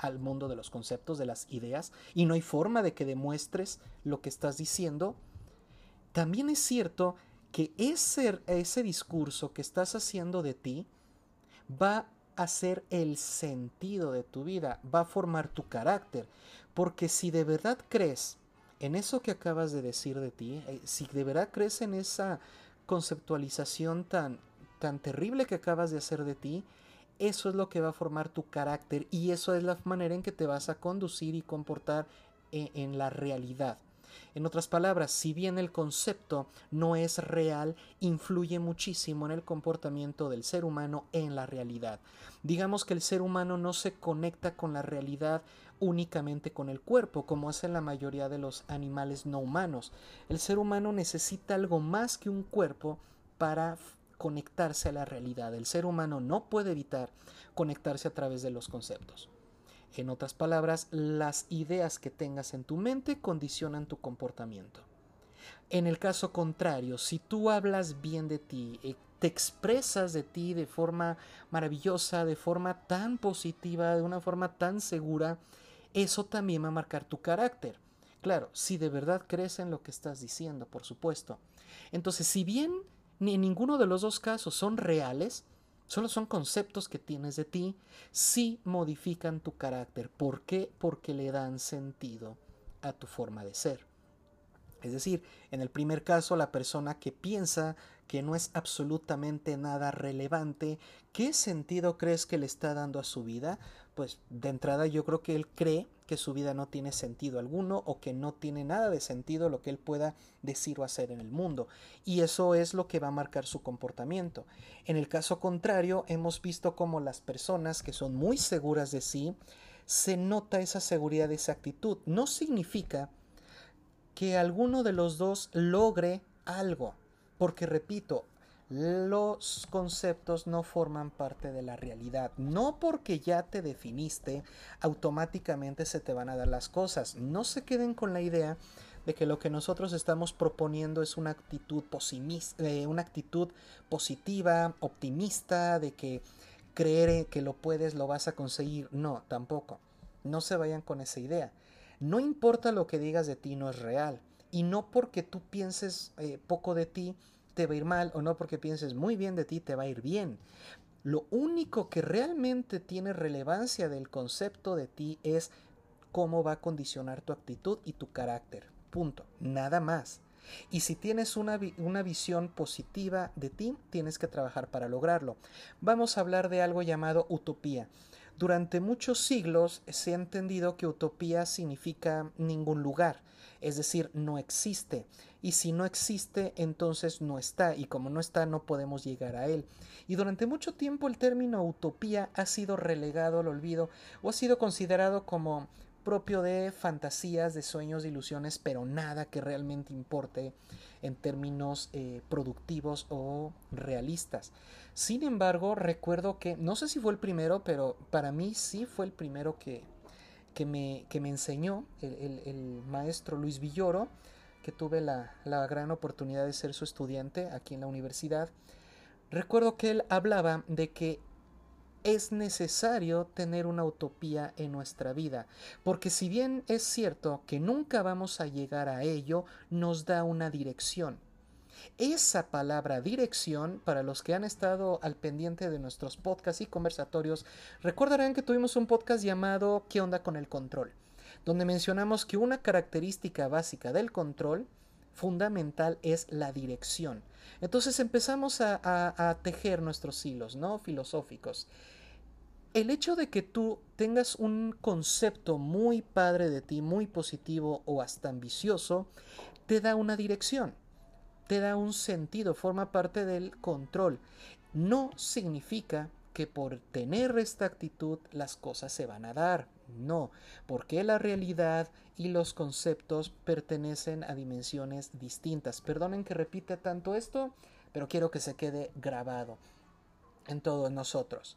Speaker 1: al mundo de los conceptos, de las ideas, y no hay forma de que demuestres lo que estás diciendo, también es cierto que ese, ese discurso que estás haciendo de ti va a ser el sentido de tu vida, va a formar tu carácter. Porque si de verdad crees en eso que acabas de decir de ti, eh, si de verdad crees en esa conceptualización tan, tan terrible que acabas de hacer de ti, eso es lo que va a formar tu carácter y eso es la manera en que te vas a conducir y comportar en, en la realidad. En otras palabras, si bien el concepto no es real, influye muchísimo en el comportamiento del ser humano en la realidad. Digamos que el ser humano no se conecta con la realidad únicamente con el cuerpo, como hacen la mayoría de los animales no humanos. El ser humano necesita algo más que un cuerpo para conectarse a la realidad. El ser humano no puede evitar conectarse a través de los conceptos. En otras palabras, las ideas que tengas en tu mente condicionan tu comportamiento. En el caso contrario, si tú hablas bien de ti, eh, te expresas de ti de forma maravillosa, de forma tan positiva, de una forma tan segura, eso también va a marcar tu carácter. Claro, si de verdad crees en lo que estás diciendo, por supuesto. Entonces, si bien ni en ninguno de los dos casos son reales, solo son conceptos que tienes de ti, sí modifican tu carácter. ¿Por qué? Porque le dan sentido a tu forma de ser. Es decir, en el primer caso, la persona que piensa que no es absolutamente nada relevante, ¿qué sentido crees que le está dando a su vida? Pues de entrada yo creo que él cree que su vida no tiene sentido alguno o que no tiene nada de sentido lo que él pueda decir o hacer en el mundo. Y eso es lo que va a marcar su comportamiento. En el caso contrario, hemos visto cómo las personas que son muy seguras de sí, se nota esa seguridad, esa actitud. No significa que alguno de los dos logre algo. Porque repito, los conceptos no forman parte de la realidad. No porque ya te definiste, automáticamente se te van a dar las cosas. No se queden con la idea de que lo que nosotros estamos proponiendo es una actitud, eh, positiva, optimista, de que creer que lo puedes, lo vas a conseguir. No, tampoco. No se vayan con esa idea. No importa lo que digas de ti, no es real. Y no porque tú pienses eh, poco de ti, te va a ir mal, o no porque pienses muy bien de ti, te va a ir bien. Lo único que realmente tiene relevancia del concepto de ti es cómo va a condicionar tu actitud y tu carácter. Punto. Nada más. Y si tienes una, una, visión positiva de ti, tienes que trabajar para lograrlo. Vamos a hablar de algo llamado utopía. Durante muchos siglos se ha entendido que utopía significa ningún lugar, es decir, no existe. Y si no existe, entonces no está, y como no está, no podemos llegar a él. Y durante mucho tiempo el término utopía ha sido relegado al olvido o ha sido considerado como propio de fantasías, de sueños, de ilusiones, pero nada que realmente importe en términos eh, productivos o realistas. Sin embargo, recuerdo que, no sé si fue el primero, pero para mí sí fue el primero que, que, me, que me enseñó el, el, maestro Luis Villoro, que tuve la, la gran oportunidad de ser su estudiante aquí en la universidad. Recuerdo que él hablaba de que es necesario tener una utopía en nuestra vida, porque si bien es cierto que nunca vamos a llegar a ello, nos da una dirección. Esa palabra dirección, para los que han estado al pendiente de nuestros podcasts y conversatorios, recordarán que tuvimos un podcast llamado ¿Qué onda con el control? donde mencionamos que una característica básica del control fundamental es la dirección. Entonces empezamos a, tejer nuestros hilos, ¿no? Filosóficos. El hecho de que tú tengas un concepto muy padre de ti, muy positivo o hasta ambicioso, te da una dirección, te da un sentido, forma parte del control. No significa que por tener esta actitud las cosas se van a dar. No, porque la realidad y los conceptos pertenecen a dimensiones distintas. Perdonen que repite tanto esto, pero quiero que se quede grabado en todos nosotros.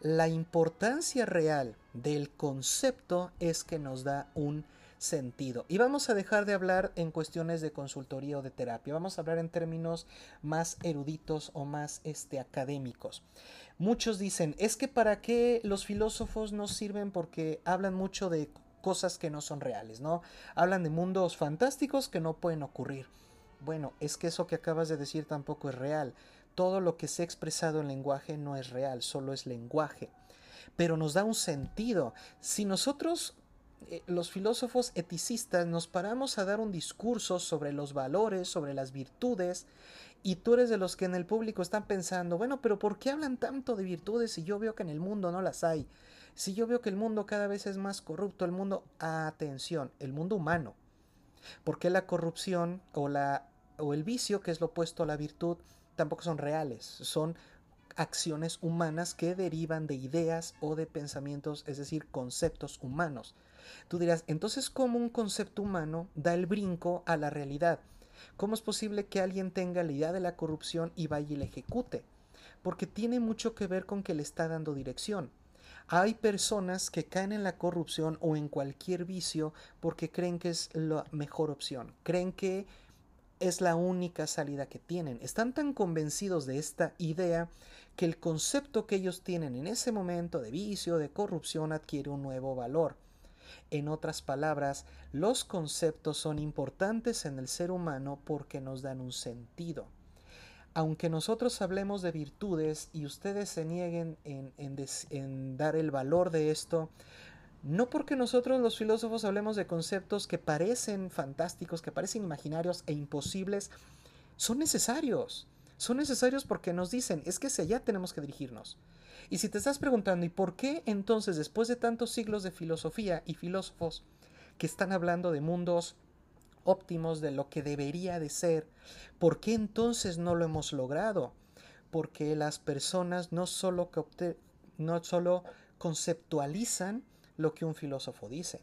Speaker 1: La importancia real del concepto es que nos da un sentido. Y vamos a dejar de hablar en cuestiones de consultoría o de terapia. Vamos a hablar en términos más eruditos o más este, académicos. Muchos dicen, es que para qué los filósofos no sirven porque hablan mucho de cosas que no son reales, ¿no? Hablan de mundos fantásticos que no pueden ocurrir. Bueno, es que eso que acabas de decir tampoco es real. Todo lo que se ha expresado en lenguaje no es real, solo es lenguaje. Pero nos da un sentido. Si nosotros los filósofos eticistas nos paramos a dar un discurso sobre los valores, sobre las virtudes, y tú eres de los que en el público están pensando, bueno, pero ¿por qué hablan tanto de virtudes si yo veo que en el mundo no las hay? Si yo veo que el mundo cada vez es más corrupto, el mundo, atención, el mundo humano. ¿Por qué la corrupción o, la, o el vicio, que es lo opuesto a la virtud, tampoco son reales? Son acciones humanas que derivan de ideas o de pensamientos, es decir, conceptos humanos. Tú dirás, entonces, ¿cómo un concepto humano da el brinco a la realidad? ¿Cómo es posible que alguien tenga la idea de la corrupción y vaya y la ejecute? Porque tiene mucho que ver con que le está dando dirección. Hay personas que caen en la corrupción o en cualquier vicio porque creen que es la mejor opción, creen que es la única salida que tienen. Están tan convencidos de esta idea que el concepto que ellos tienen en ese momento de vicio, de corrupción, adquiere un nuevo valor. En otras palabras, los conceptos son importantes en el ser humano porque nos dan un sentido. aunque nosotros hablemos de virtudes y ustedes se nieguen en, dar el valor de esto, no porque nosotros los filósofos hablemos de conceptos que parecen fantásticos, que parecen imaginarios e imposibles, son necesarios. Son necesarios porque nos dicen, es que hacia allá tenemos que dirigirnos. Y si te estás preguntando, ¿y por qué entonces después de tantos siglos de filosofía y filósofos que están hablando de mundos óptimos, de lo que debería de ser, ¿por qué entonces no lo hemos logrado? Porque las personas no solo, no solo conceptualizan lo que un filósofo dice,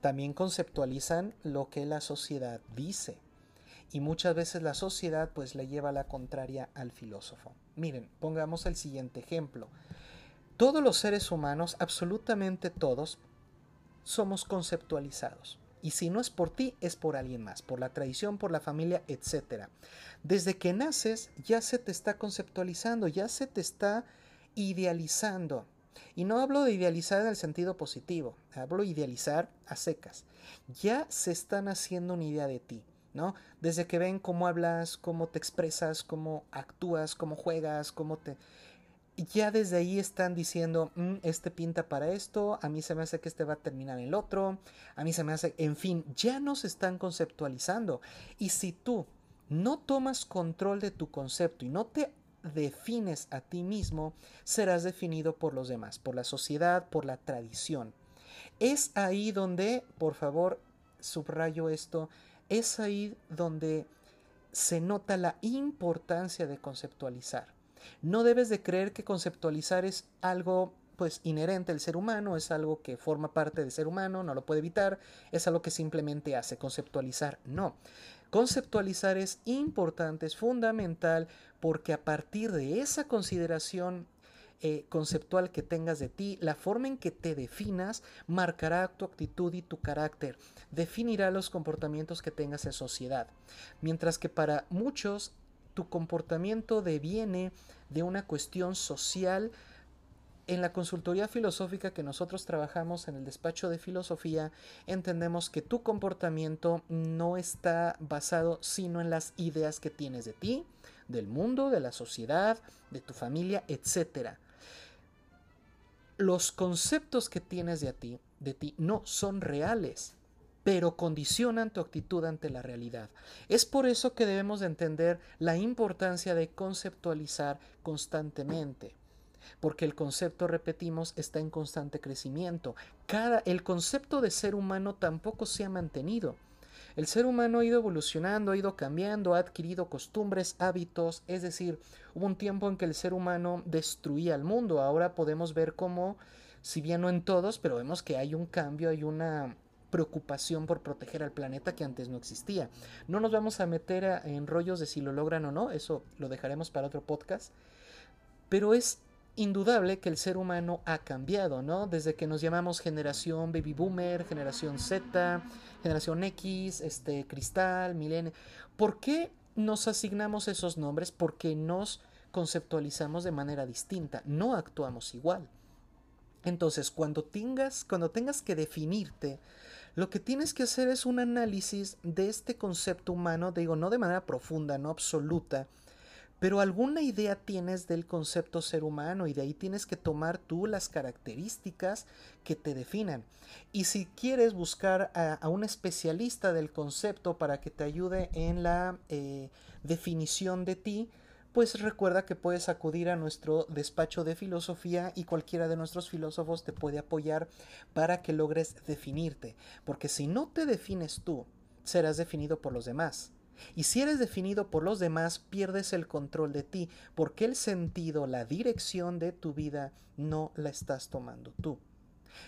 Speaker 1: también conceptualizan lo que la sociedad dice. Y muchas veces la sociedad pues le lleva la contraria al filósofo. Miren, pongamos el siguiente ejemplo. Todos los seres humanos, absolutamente todos, somos conceptualizados. Y si no es por ti, es por alguien más, por la tradición, por la familia, etc. Desde que naces ya se te está conceptualizando, ya se te está idealizando. Y no hablo de idealizar en el sentido positivo, hablo de idealizar a secas. Ya se están haciendo una idea de ti. Desde que ven cómo hablas, cómo te expresas, cómo actúas, cómo juegas, cómo te... Ya desde ahí están diciendo, mm, este pinta para esto, a mí se me hace que este va a terminar el otro, a mí se me hace, en fin, ya nos están conceptualizando. Y si tú no tomas control de tu concepto y no te defines a ti mismo, serás definido por los demás, por la sociedad, por la tradición. Es ahí donde, por favor, subrayo esto, es ahí donde se nota la importancia de conceptualizar. No debes de creer que conceptualizar es algo pues inherente al ser humano, es algo que forma parte del ser humano, no lo puede evitar, es algo que simplemente hace conceptualizar, no. Conceptualizar es importante, es fundamental porque a partir de esa consideración eh, conceptual que tengas de ti, la forma en que te definas, marcará tu actitud y tu carácter, definirá los comportamientos que tengas en sociedad. Mientras que para muchos tu comportamiento deviene de una cuestión social, en la consultoría filosófica que nosotros trabajamos en el despacho de filosofía, entendemos que tu comportamiento no está basado sino en las ideas que tienes de ti, del mundo, de la sociedad, de tu familia, etc los conceptos que tienes de ti, de ti no son reales, pero condicionan tu actitud ante la realidad. Es por eso que debemos de entender la importancia de conceptualizar constantemente. Porque el concepto, repetimos, está en constante crecimiento. Cada, el concepto de ser humano tampoco se ha mantenido. El ser humano ha ido evolucionando, ha ido cambiando, ha adquirido costumbres, hábitos, es decir, hubo un tiempo en que el ser humano destruía el mundo, ahora podemos ver cómo, si bien no en todos, pero vemos que hay un cambio, hay una preocupación por proteger al planeta que antes no existía. No nos vamos a meter en rollos de si lo logran o no, eso lo dejaremos para otro podcast, pero es indudable que el ser humano ha cambiado, ¿no? Desde que nos llamamos generación baby boomer, generación Z, generación X, este, cristal, milenio. ¿Por qué nos asignamos esos nombres? Porque nos conceptualizamos de manera distinta, no actuamos igual. Entonces, cuando tengas, cuando tengas que definirte, lo que tienes que hacer es un análisis de este concepto humano, digo, no de manera profunda, no absoluta, pero alguna idea tienes del concepto ser humano y de ahí tienes que tomar tú las características que te definan. Y si quieres buscar a, un especialista del concepto para que te ayude en la eh, definición de ti, pues recuerda que puedes acudir a nuestro despacho de filosofía y cualquiera de nuestros filósofos te puede apoyar para que logres definirte. Porque si no te defines tú, serás definido por los demás. Y si eres definido por los demás, pierdes el control de ti, porque el sentido, la dirección de tu vida no la estás tomando tú.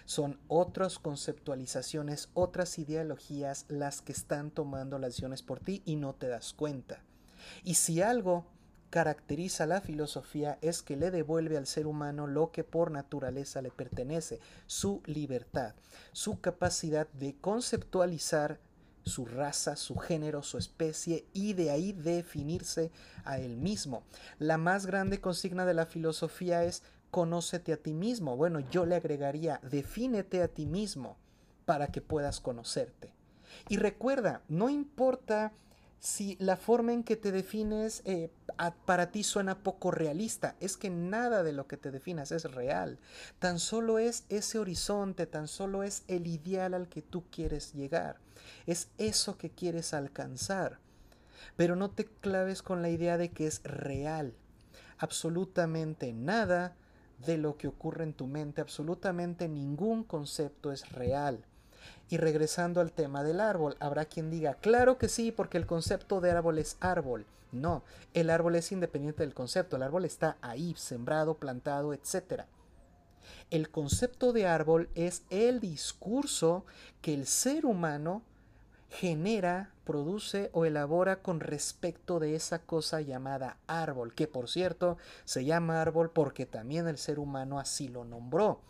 Speaker 1: Son otras conceptualizaciones, otras ideologías las que están tomando las decisiones por ti y no te das cuenta. Y si algo caracteriza la filosofía es que le devuelve al ser humano lo que por naturaleza le pertenece, su libertad, su capacidad de conceptualizar su raza, su género, su especie y de ahí definirse a él mismo. La más grande consigna de la filosofía es conócete a ti mismo. Bueno, yo le agregaría defínete a ti mismo para que puedas conocerte. Y recuerda, no importa si la forma en que te defines eh, para ti suena poco realista, es que nada de lo que te definas es real. Tan solo es ese horizonte, tan solo es el ideal al que tú quieres llegar. Es eso que quieres alcanzar. Pero no te claves con la idea de que es real. Absolutamente nada de lo que ocurre en tu mente, absolutamente ningún concepto es real. Y regresando al tema del árbol, habrá quien diga, claro que sí, porque el concepto de árbol es árbol. No, el árbol es independiente del concepto, el árbol está ahí, sembrado, plantado, etc. El concepto de árbol es el discurso que el ser humano genera, produce o elabora con respecto de esa cosa llamada árbol, que por cierto se llama árbol porque también el ser humano así lo nombró.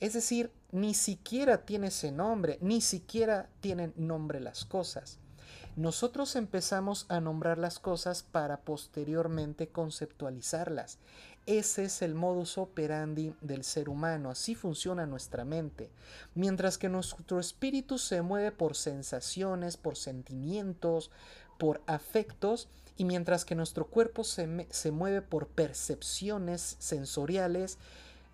Speaker 1: Es decir, ni siquiera tiene ese nombre, ni siquiera tienen nombre las cosas. Nosotros empezamos a nombrar las cosas para posteriormente conceptualizarlas. Ese es el modus operandi del ser humano, así funciona nuestra mente. Mientras que nuestro espíritu se mueve por sensaciones, por sentimientos, por afectos, y mientras que nuestro cuerpo se, se mueve por percepciones sensoriales,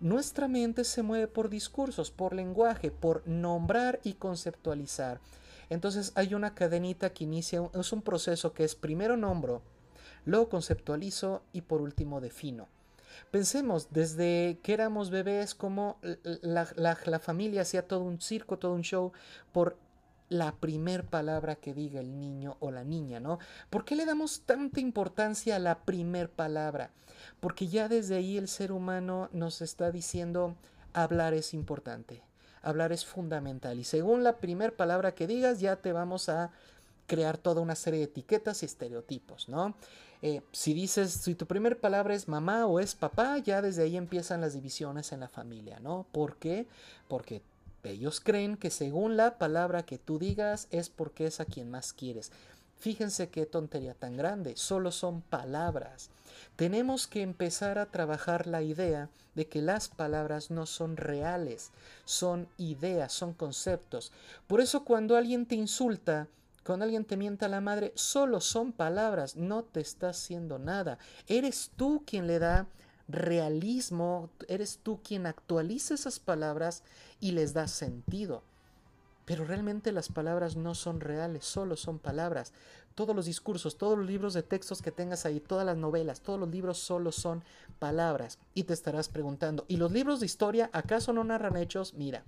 Speaker 1: nuestra mente se mueve por discursos, por lenguaje, por nombrar y conceptualizar. Entonces hay una cadenita que inicia, es un proceso que es primero nombro, luego conceptualizo y por último defino. Pensemos, desde que éramos bebés, como la, la familia hacía todo un circo, todo un show por la primer palabra que diga el niño o la niña, ¿no? ¿Por qué le damos tanta importancia a la primer palabra? Porque ya desde ahí el ser humano nos está diciendo hablar es importante, hablar es fundamental y según la primer palabra que digas ya te vamos a crear toda una serie de etiquetas y estereotipos, ¿no? Eh, si dices, si tu primer palabra es mamá o es papá, ya desde ahí empiezan las divisiones en la familia, ¿no? ¿Por qué? Porque ellos creen que según la palabra que tú digas es porque es a quien más quieres. Fíjense qué tontería tan grande, solo son palabras. Tenemos que empezar a trabajar la idea de que las palabras no son reales, son ideas, son conceptos. Por eso cuando alguien te insulta, cuando alguien te mienta la madre, solo son palabras, no te está haciendo nada. Eres tú quien le da realismo, eres tú quien actualiza esas palabras y les da sentido. Pero realmente las palabras no son reales, solo son palabras. Todos los discursos, todos los libros de textos que tengas ahí, todas las novelas, todos los libros solo son palabras. Y te estarás preguntando, ¿y los libros de historia acaso no narran hechos? Mira,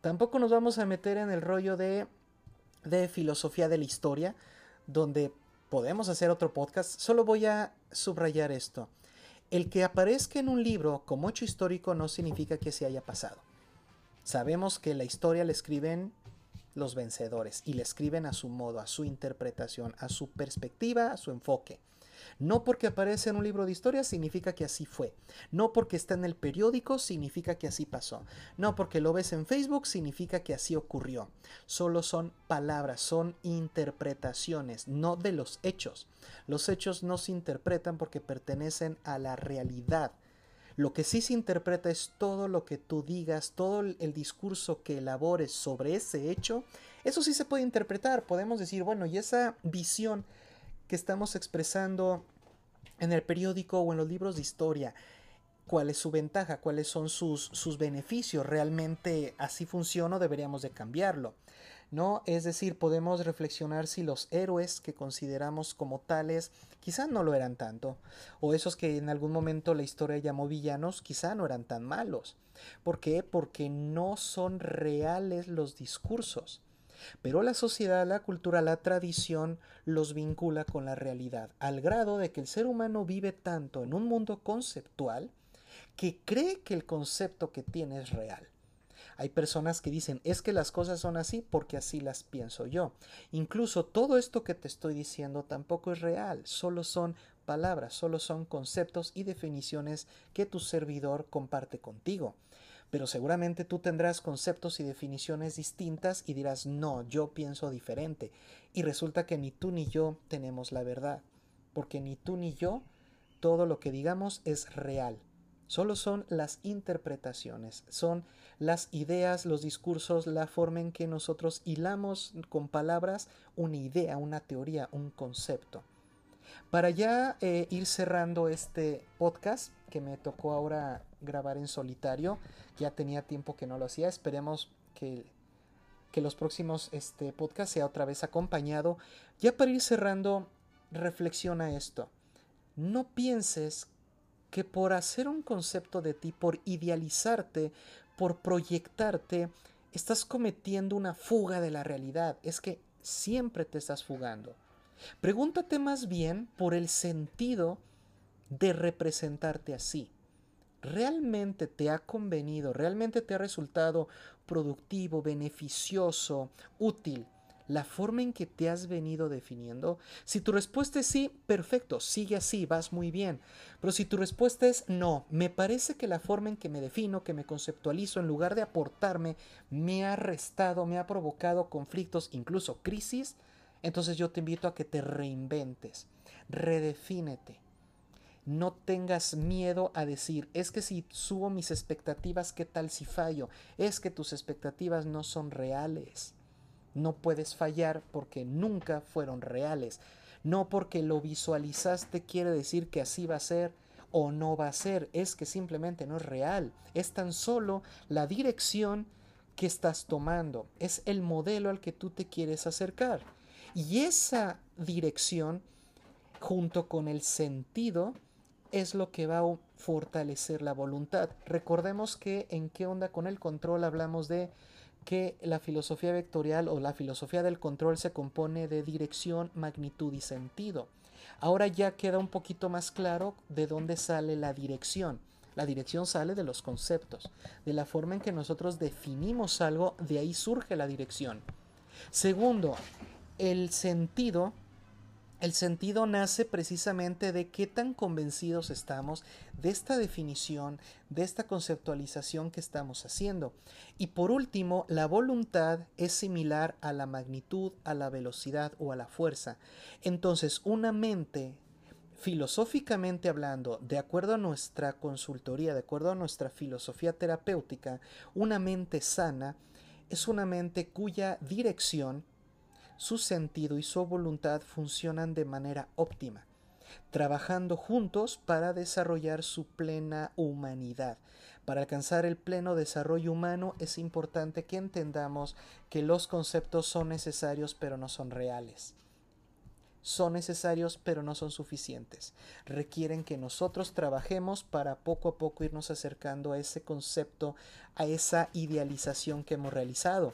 Speaker 1: tampoco nos vamos a meter en el rollo de, de filosofía de la historia, donde podemos hacer otro podcast. Solo voy a subrayar esto. El que aparezca en un libro como hecho histórico no significa que se haya pasado. Sabemos que la historia la escriben los vencedores y la escriben a su modo, a su interpretación, a su perspectiva, a su enfoque. No porque aparece en un libro de historia significa que así fue. No porque está en el periódico significa que así pasó. No porque lo ves en Facebook significa que así ocurrió. Solo son palabras, son interpretaciones, no de los hechos. Los hechos no se interpretan porque pertenecen a la realidad. Lo que sí se interpreta es todo lo que tú digas, todo el discurso que elabores sobre ese hecho. Eso sí se puede interpretar. Podemos decir, bueno, y esa visión que estamos expresando en el periódico o en los libros de historia. ¿Cuál es su ventaja? ¿Cuáles son sus, sus beneficios? ¿Realmente así funciona o deberíamos de cambiarlo? ¿No? Es decir, podemos reflexionar si los héroes que consideramos como tales quizá no lo eran tanto, o esos que en algún momento la historia llamó villanos quizá no eran tan malos. ¿Por qué? Porque no son reales los discursos. Pero la sociedad, la cultura, la tradición los vincula con la realidad, al grado de que el ser humano vive tanto en un mundo conceptual que cree que el concepto que tiene es real. Hay personas que dicen, es que las cosas son así porque así las pienso yo. Incluso todo esto que te estoy diciendo tampoco es real, solo son palabras, solo son conceptos y definiciones que tu servidor comparte contigo pero seguramente tú tendrás conceptos y definiciones distintas y dirás, no, yo pienso diferente. Y resulta que ni tú ni yo tenemos la verdad, porque ni tú ni yo, todo lo que digamos es real. Solo son las interpretaciones, son las ideas, los discursos, la forma en que nosotros hilamos con palabras una idea, una teoría, un concepto. Para ya eh, ir cerrando este podcast que me tocó ahora grabar en solitario, ya tenía tiempo que no lo hacía, esperemos que, que los próximos este, podcasts sea otra vez acompañado. Ya para ir cerrando, reflexiona esto. No pienses que por hacer un concepto de ti, por idealizarte, por proyectarte, estás cometiendo una fuga de la realidad. Es que siempre te estás fugando. Pregúntate más bien por el sentido de representarte así. ¿Realmente te ha convenido, realmente te ha resultado productivo, beneficioso, útil la forma en que te has venido definiendo? Si tu respuesta es sí, perfecto, sigue así, vas muy bien. Pero si tu respuesta es no, me parece que la forma en que me defino, que me conceptualizo, en lugar de aportarme, me ha restado, me ha provocado conflictos, incluso crisis, entonces yo te invito a que te reinventes, redefínete. No tengas miedo a decir, es que si subo mis expectativas, ¿qué tal si fallo? Es que tus expectativas no son reales. No puedes fallar porque nunca fueron reales. No porque lo visualizaste quiere decir que así va a ser o no va a ser. Es que simplemente no es real. Es tan solo la dirección que estás tomando. Es el modelo al que tú te quieres acercar. Y esa dirección, junto con el sentido, es lo que va a fortalecer la voluntad. Recordemos que en qué onda con el control hablamos de que la filosofía vectorial o la filosofía del control se compone de dirección, magnitud y sentido. Ahora ya queda un poquito más claro de dónde sale la dirección. La dirección sale de los conceptos, de la forma en que nosotros definimos algo, de ahí surge la dirección. Segundo, el sentido, el sentido nace precisamente de qué tan convencidos estamos de esta definición, de esta conceptualización que estamos haciendo. Y por último, la voluntad es similar a la magnitud, a la velocidad o a la fuerza. Entonces, una mente filosóficamente hablando, de acuerdo a nuestra consultoría, de acuerdo a nuestra filosofía terapéutica, una mente sana es una mente cuya dirección su sentido y su voluntad funcionan de manera óptima, trabajando juntos para desarrollar su plena humanidad. Para alcanzar el pleno desarrollo humano es importante que entendamos que los conceptos son necesarios pero no son reales. Son necesarios pero no son suficientes. Requieren que nosotros trabajemos para poco a poco irnos acercando a ese concepto, a esa idealización que hemos realizado.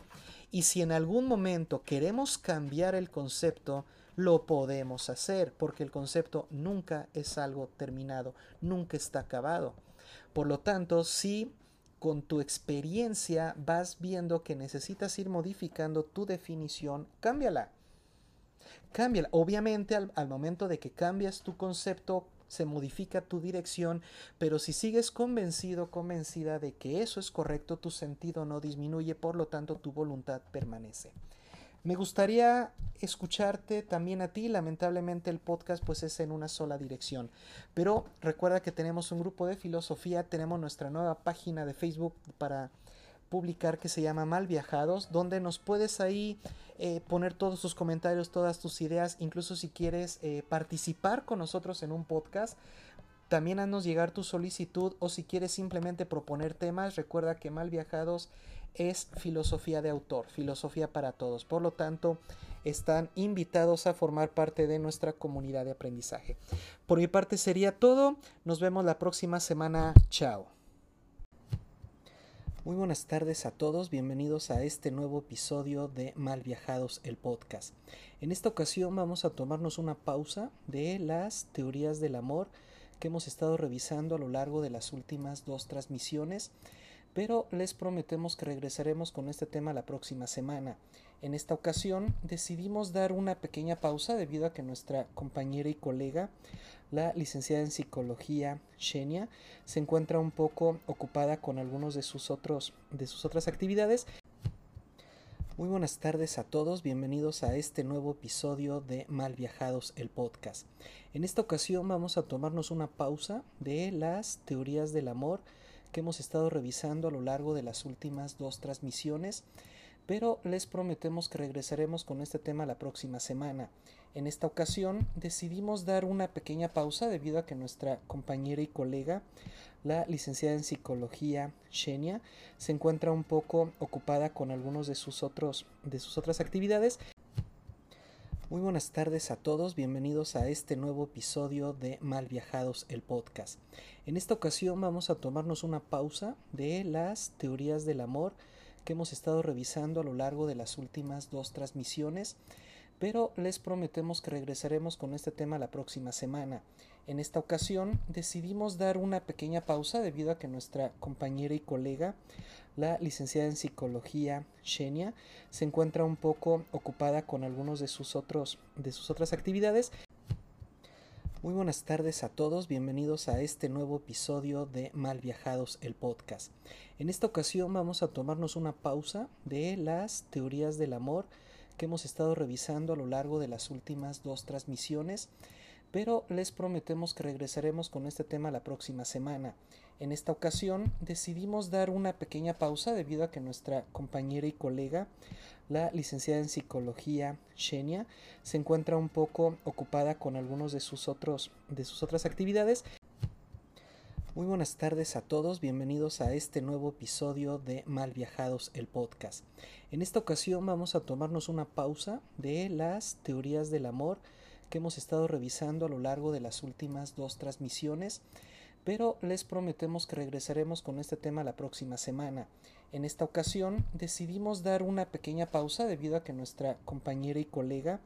Speaker 1: Y si en algún momento queremos cambiar el concepto, lo podemos hacer, porque el concepto nunca es algo terminado, nunca está acabado. Por lo tanto, si con tu experiencia vas viendo que necesitas ir modificando tu definición, cámbiala. Cámbiala. Obviamente al, al momento de que cambias tu concepto, se modifica tu dirección, pero si sigues convencido, convencida de que eso es correcto, tu sentido no disminuye, por lo tanto tu voluntad permanece. Me gustaría escucharte también a ti, lamentablemente el podcast pues es en una sola dirección, pero recuerda que tenemos un grupo de filosofía, tenemos nuestra nueva página de Facebook para publicar que se llama Mal Viajados, donde nos puedes ahí eh, poner todos tus comentarios, todas tus ideas, incluso si quieres eh, participar con nosotros en un podcast. También haznos llegar tu solicitud o si quieres simplemente proponer temas, recuerda que Mal Viajados es filosofía de autor, filosofía para todos. Por lo tanto, están invitados a formar parte de nuestra comunidad de aprendizaje. Por mi parte sería todo. Nos vemos la próxima semana. Chao. Muy buenas tardes a todos, bienvenidos a este nuevo episodio de Mal Viajados, el podcast. En esta ocasión vamos a tomarnos una pausa de las teorías del amor que hemos estado revisando a lo largo de las últimas dos transmisiones, pero les prometemos que regresaremos con este tema la próxima semana. En esta ocasión decidimos dar una pequeña pausa debido a que nuestra compañera y colega la licenciada en psicología Xenia se encuentra un poco ocupada con algunos de sus otros de sus otras actividades. Muy buenas tardes a todos, bienvenidos a este nuevo episodio de Mal Viajados, el podcast. En esta ocasión vamos a tomarnos una pausa de las teorías del amor que hemos estado revisando a lo largo de las últimas dos transmisiones, pero les prometemos que regresaremos con este tema la próxima semana. En esta ocasión decidimos dar una pequeña pausa debido a que nuestra compañera y colega, la licenciada en psicología Shenia, se encuentra un poco ocupada con algunos de sus otros de sus otras actividades. Muy buenas tardes a todos, bienvenidos a este nuevo episodio de Mal Viajados el podcast. En esta ocasión vamos a tomarnos una pausa de las teorías del amor que hemos estado revisando a lo largo de las últimas dos transmisiones pero les prometemos que regresaremos con este tema la próxima semana. En esta ocasión decidimos dar una pequeña pausa debido a que nuestra compañera y colega, la licenciada en psicología Shenia, se encuentra un poco ocupada con algunos de sus otros de sus otras actividades. Muy buenas tardes a todos, bienvenidos a este nuevo episodio de Mal Viajados el podcast. En esta ocasión vamos a tomarnos una pausa de las teorías del amor que hemos estado revisando a lo largo de las últimas dos transmisiones, pero les prometemos que regresaremos con este tema la próxima semana. En esta ocasión decidimos dar una pequeña pausa debido a que nuestra compañera y colega, la licenciada en psicología Shenia, se encuentra un poco ocupada con algunos de sus otros de sus otras actividades muy buenas tardes a todos, bienvenidos a este nuevo episodio de Mal Viajados, el podcast. En esta ocasión vamos a tomarnos una pausa de las teorías del amor que hemos estado revisando a lo largo de las últimas dos transmisiones, pero les prometemos que regresaremos con este tema la próxima semana. En esta ocasión decidimos dar una pequeña pausa debido a que nuestra compañera y colega,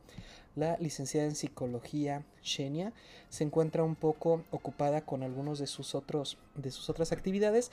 Speaker 1: la licenciada en psicología Shenia se encuentra un poco ocupada con algunos de sus otros de sus otras actividades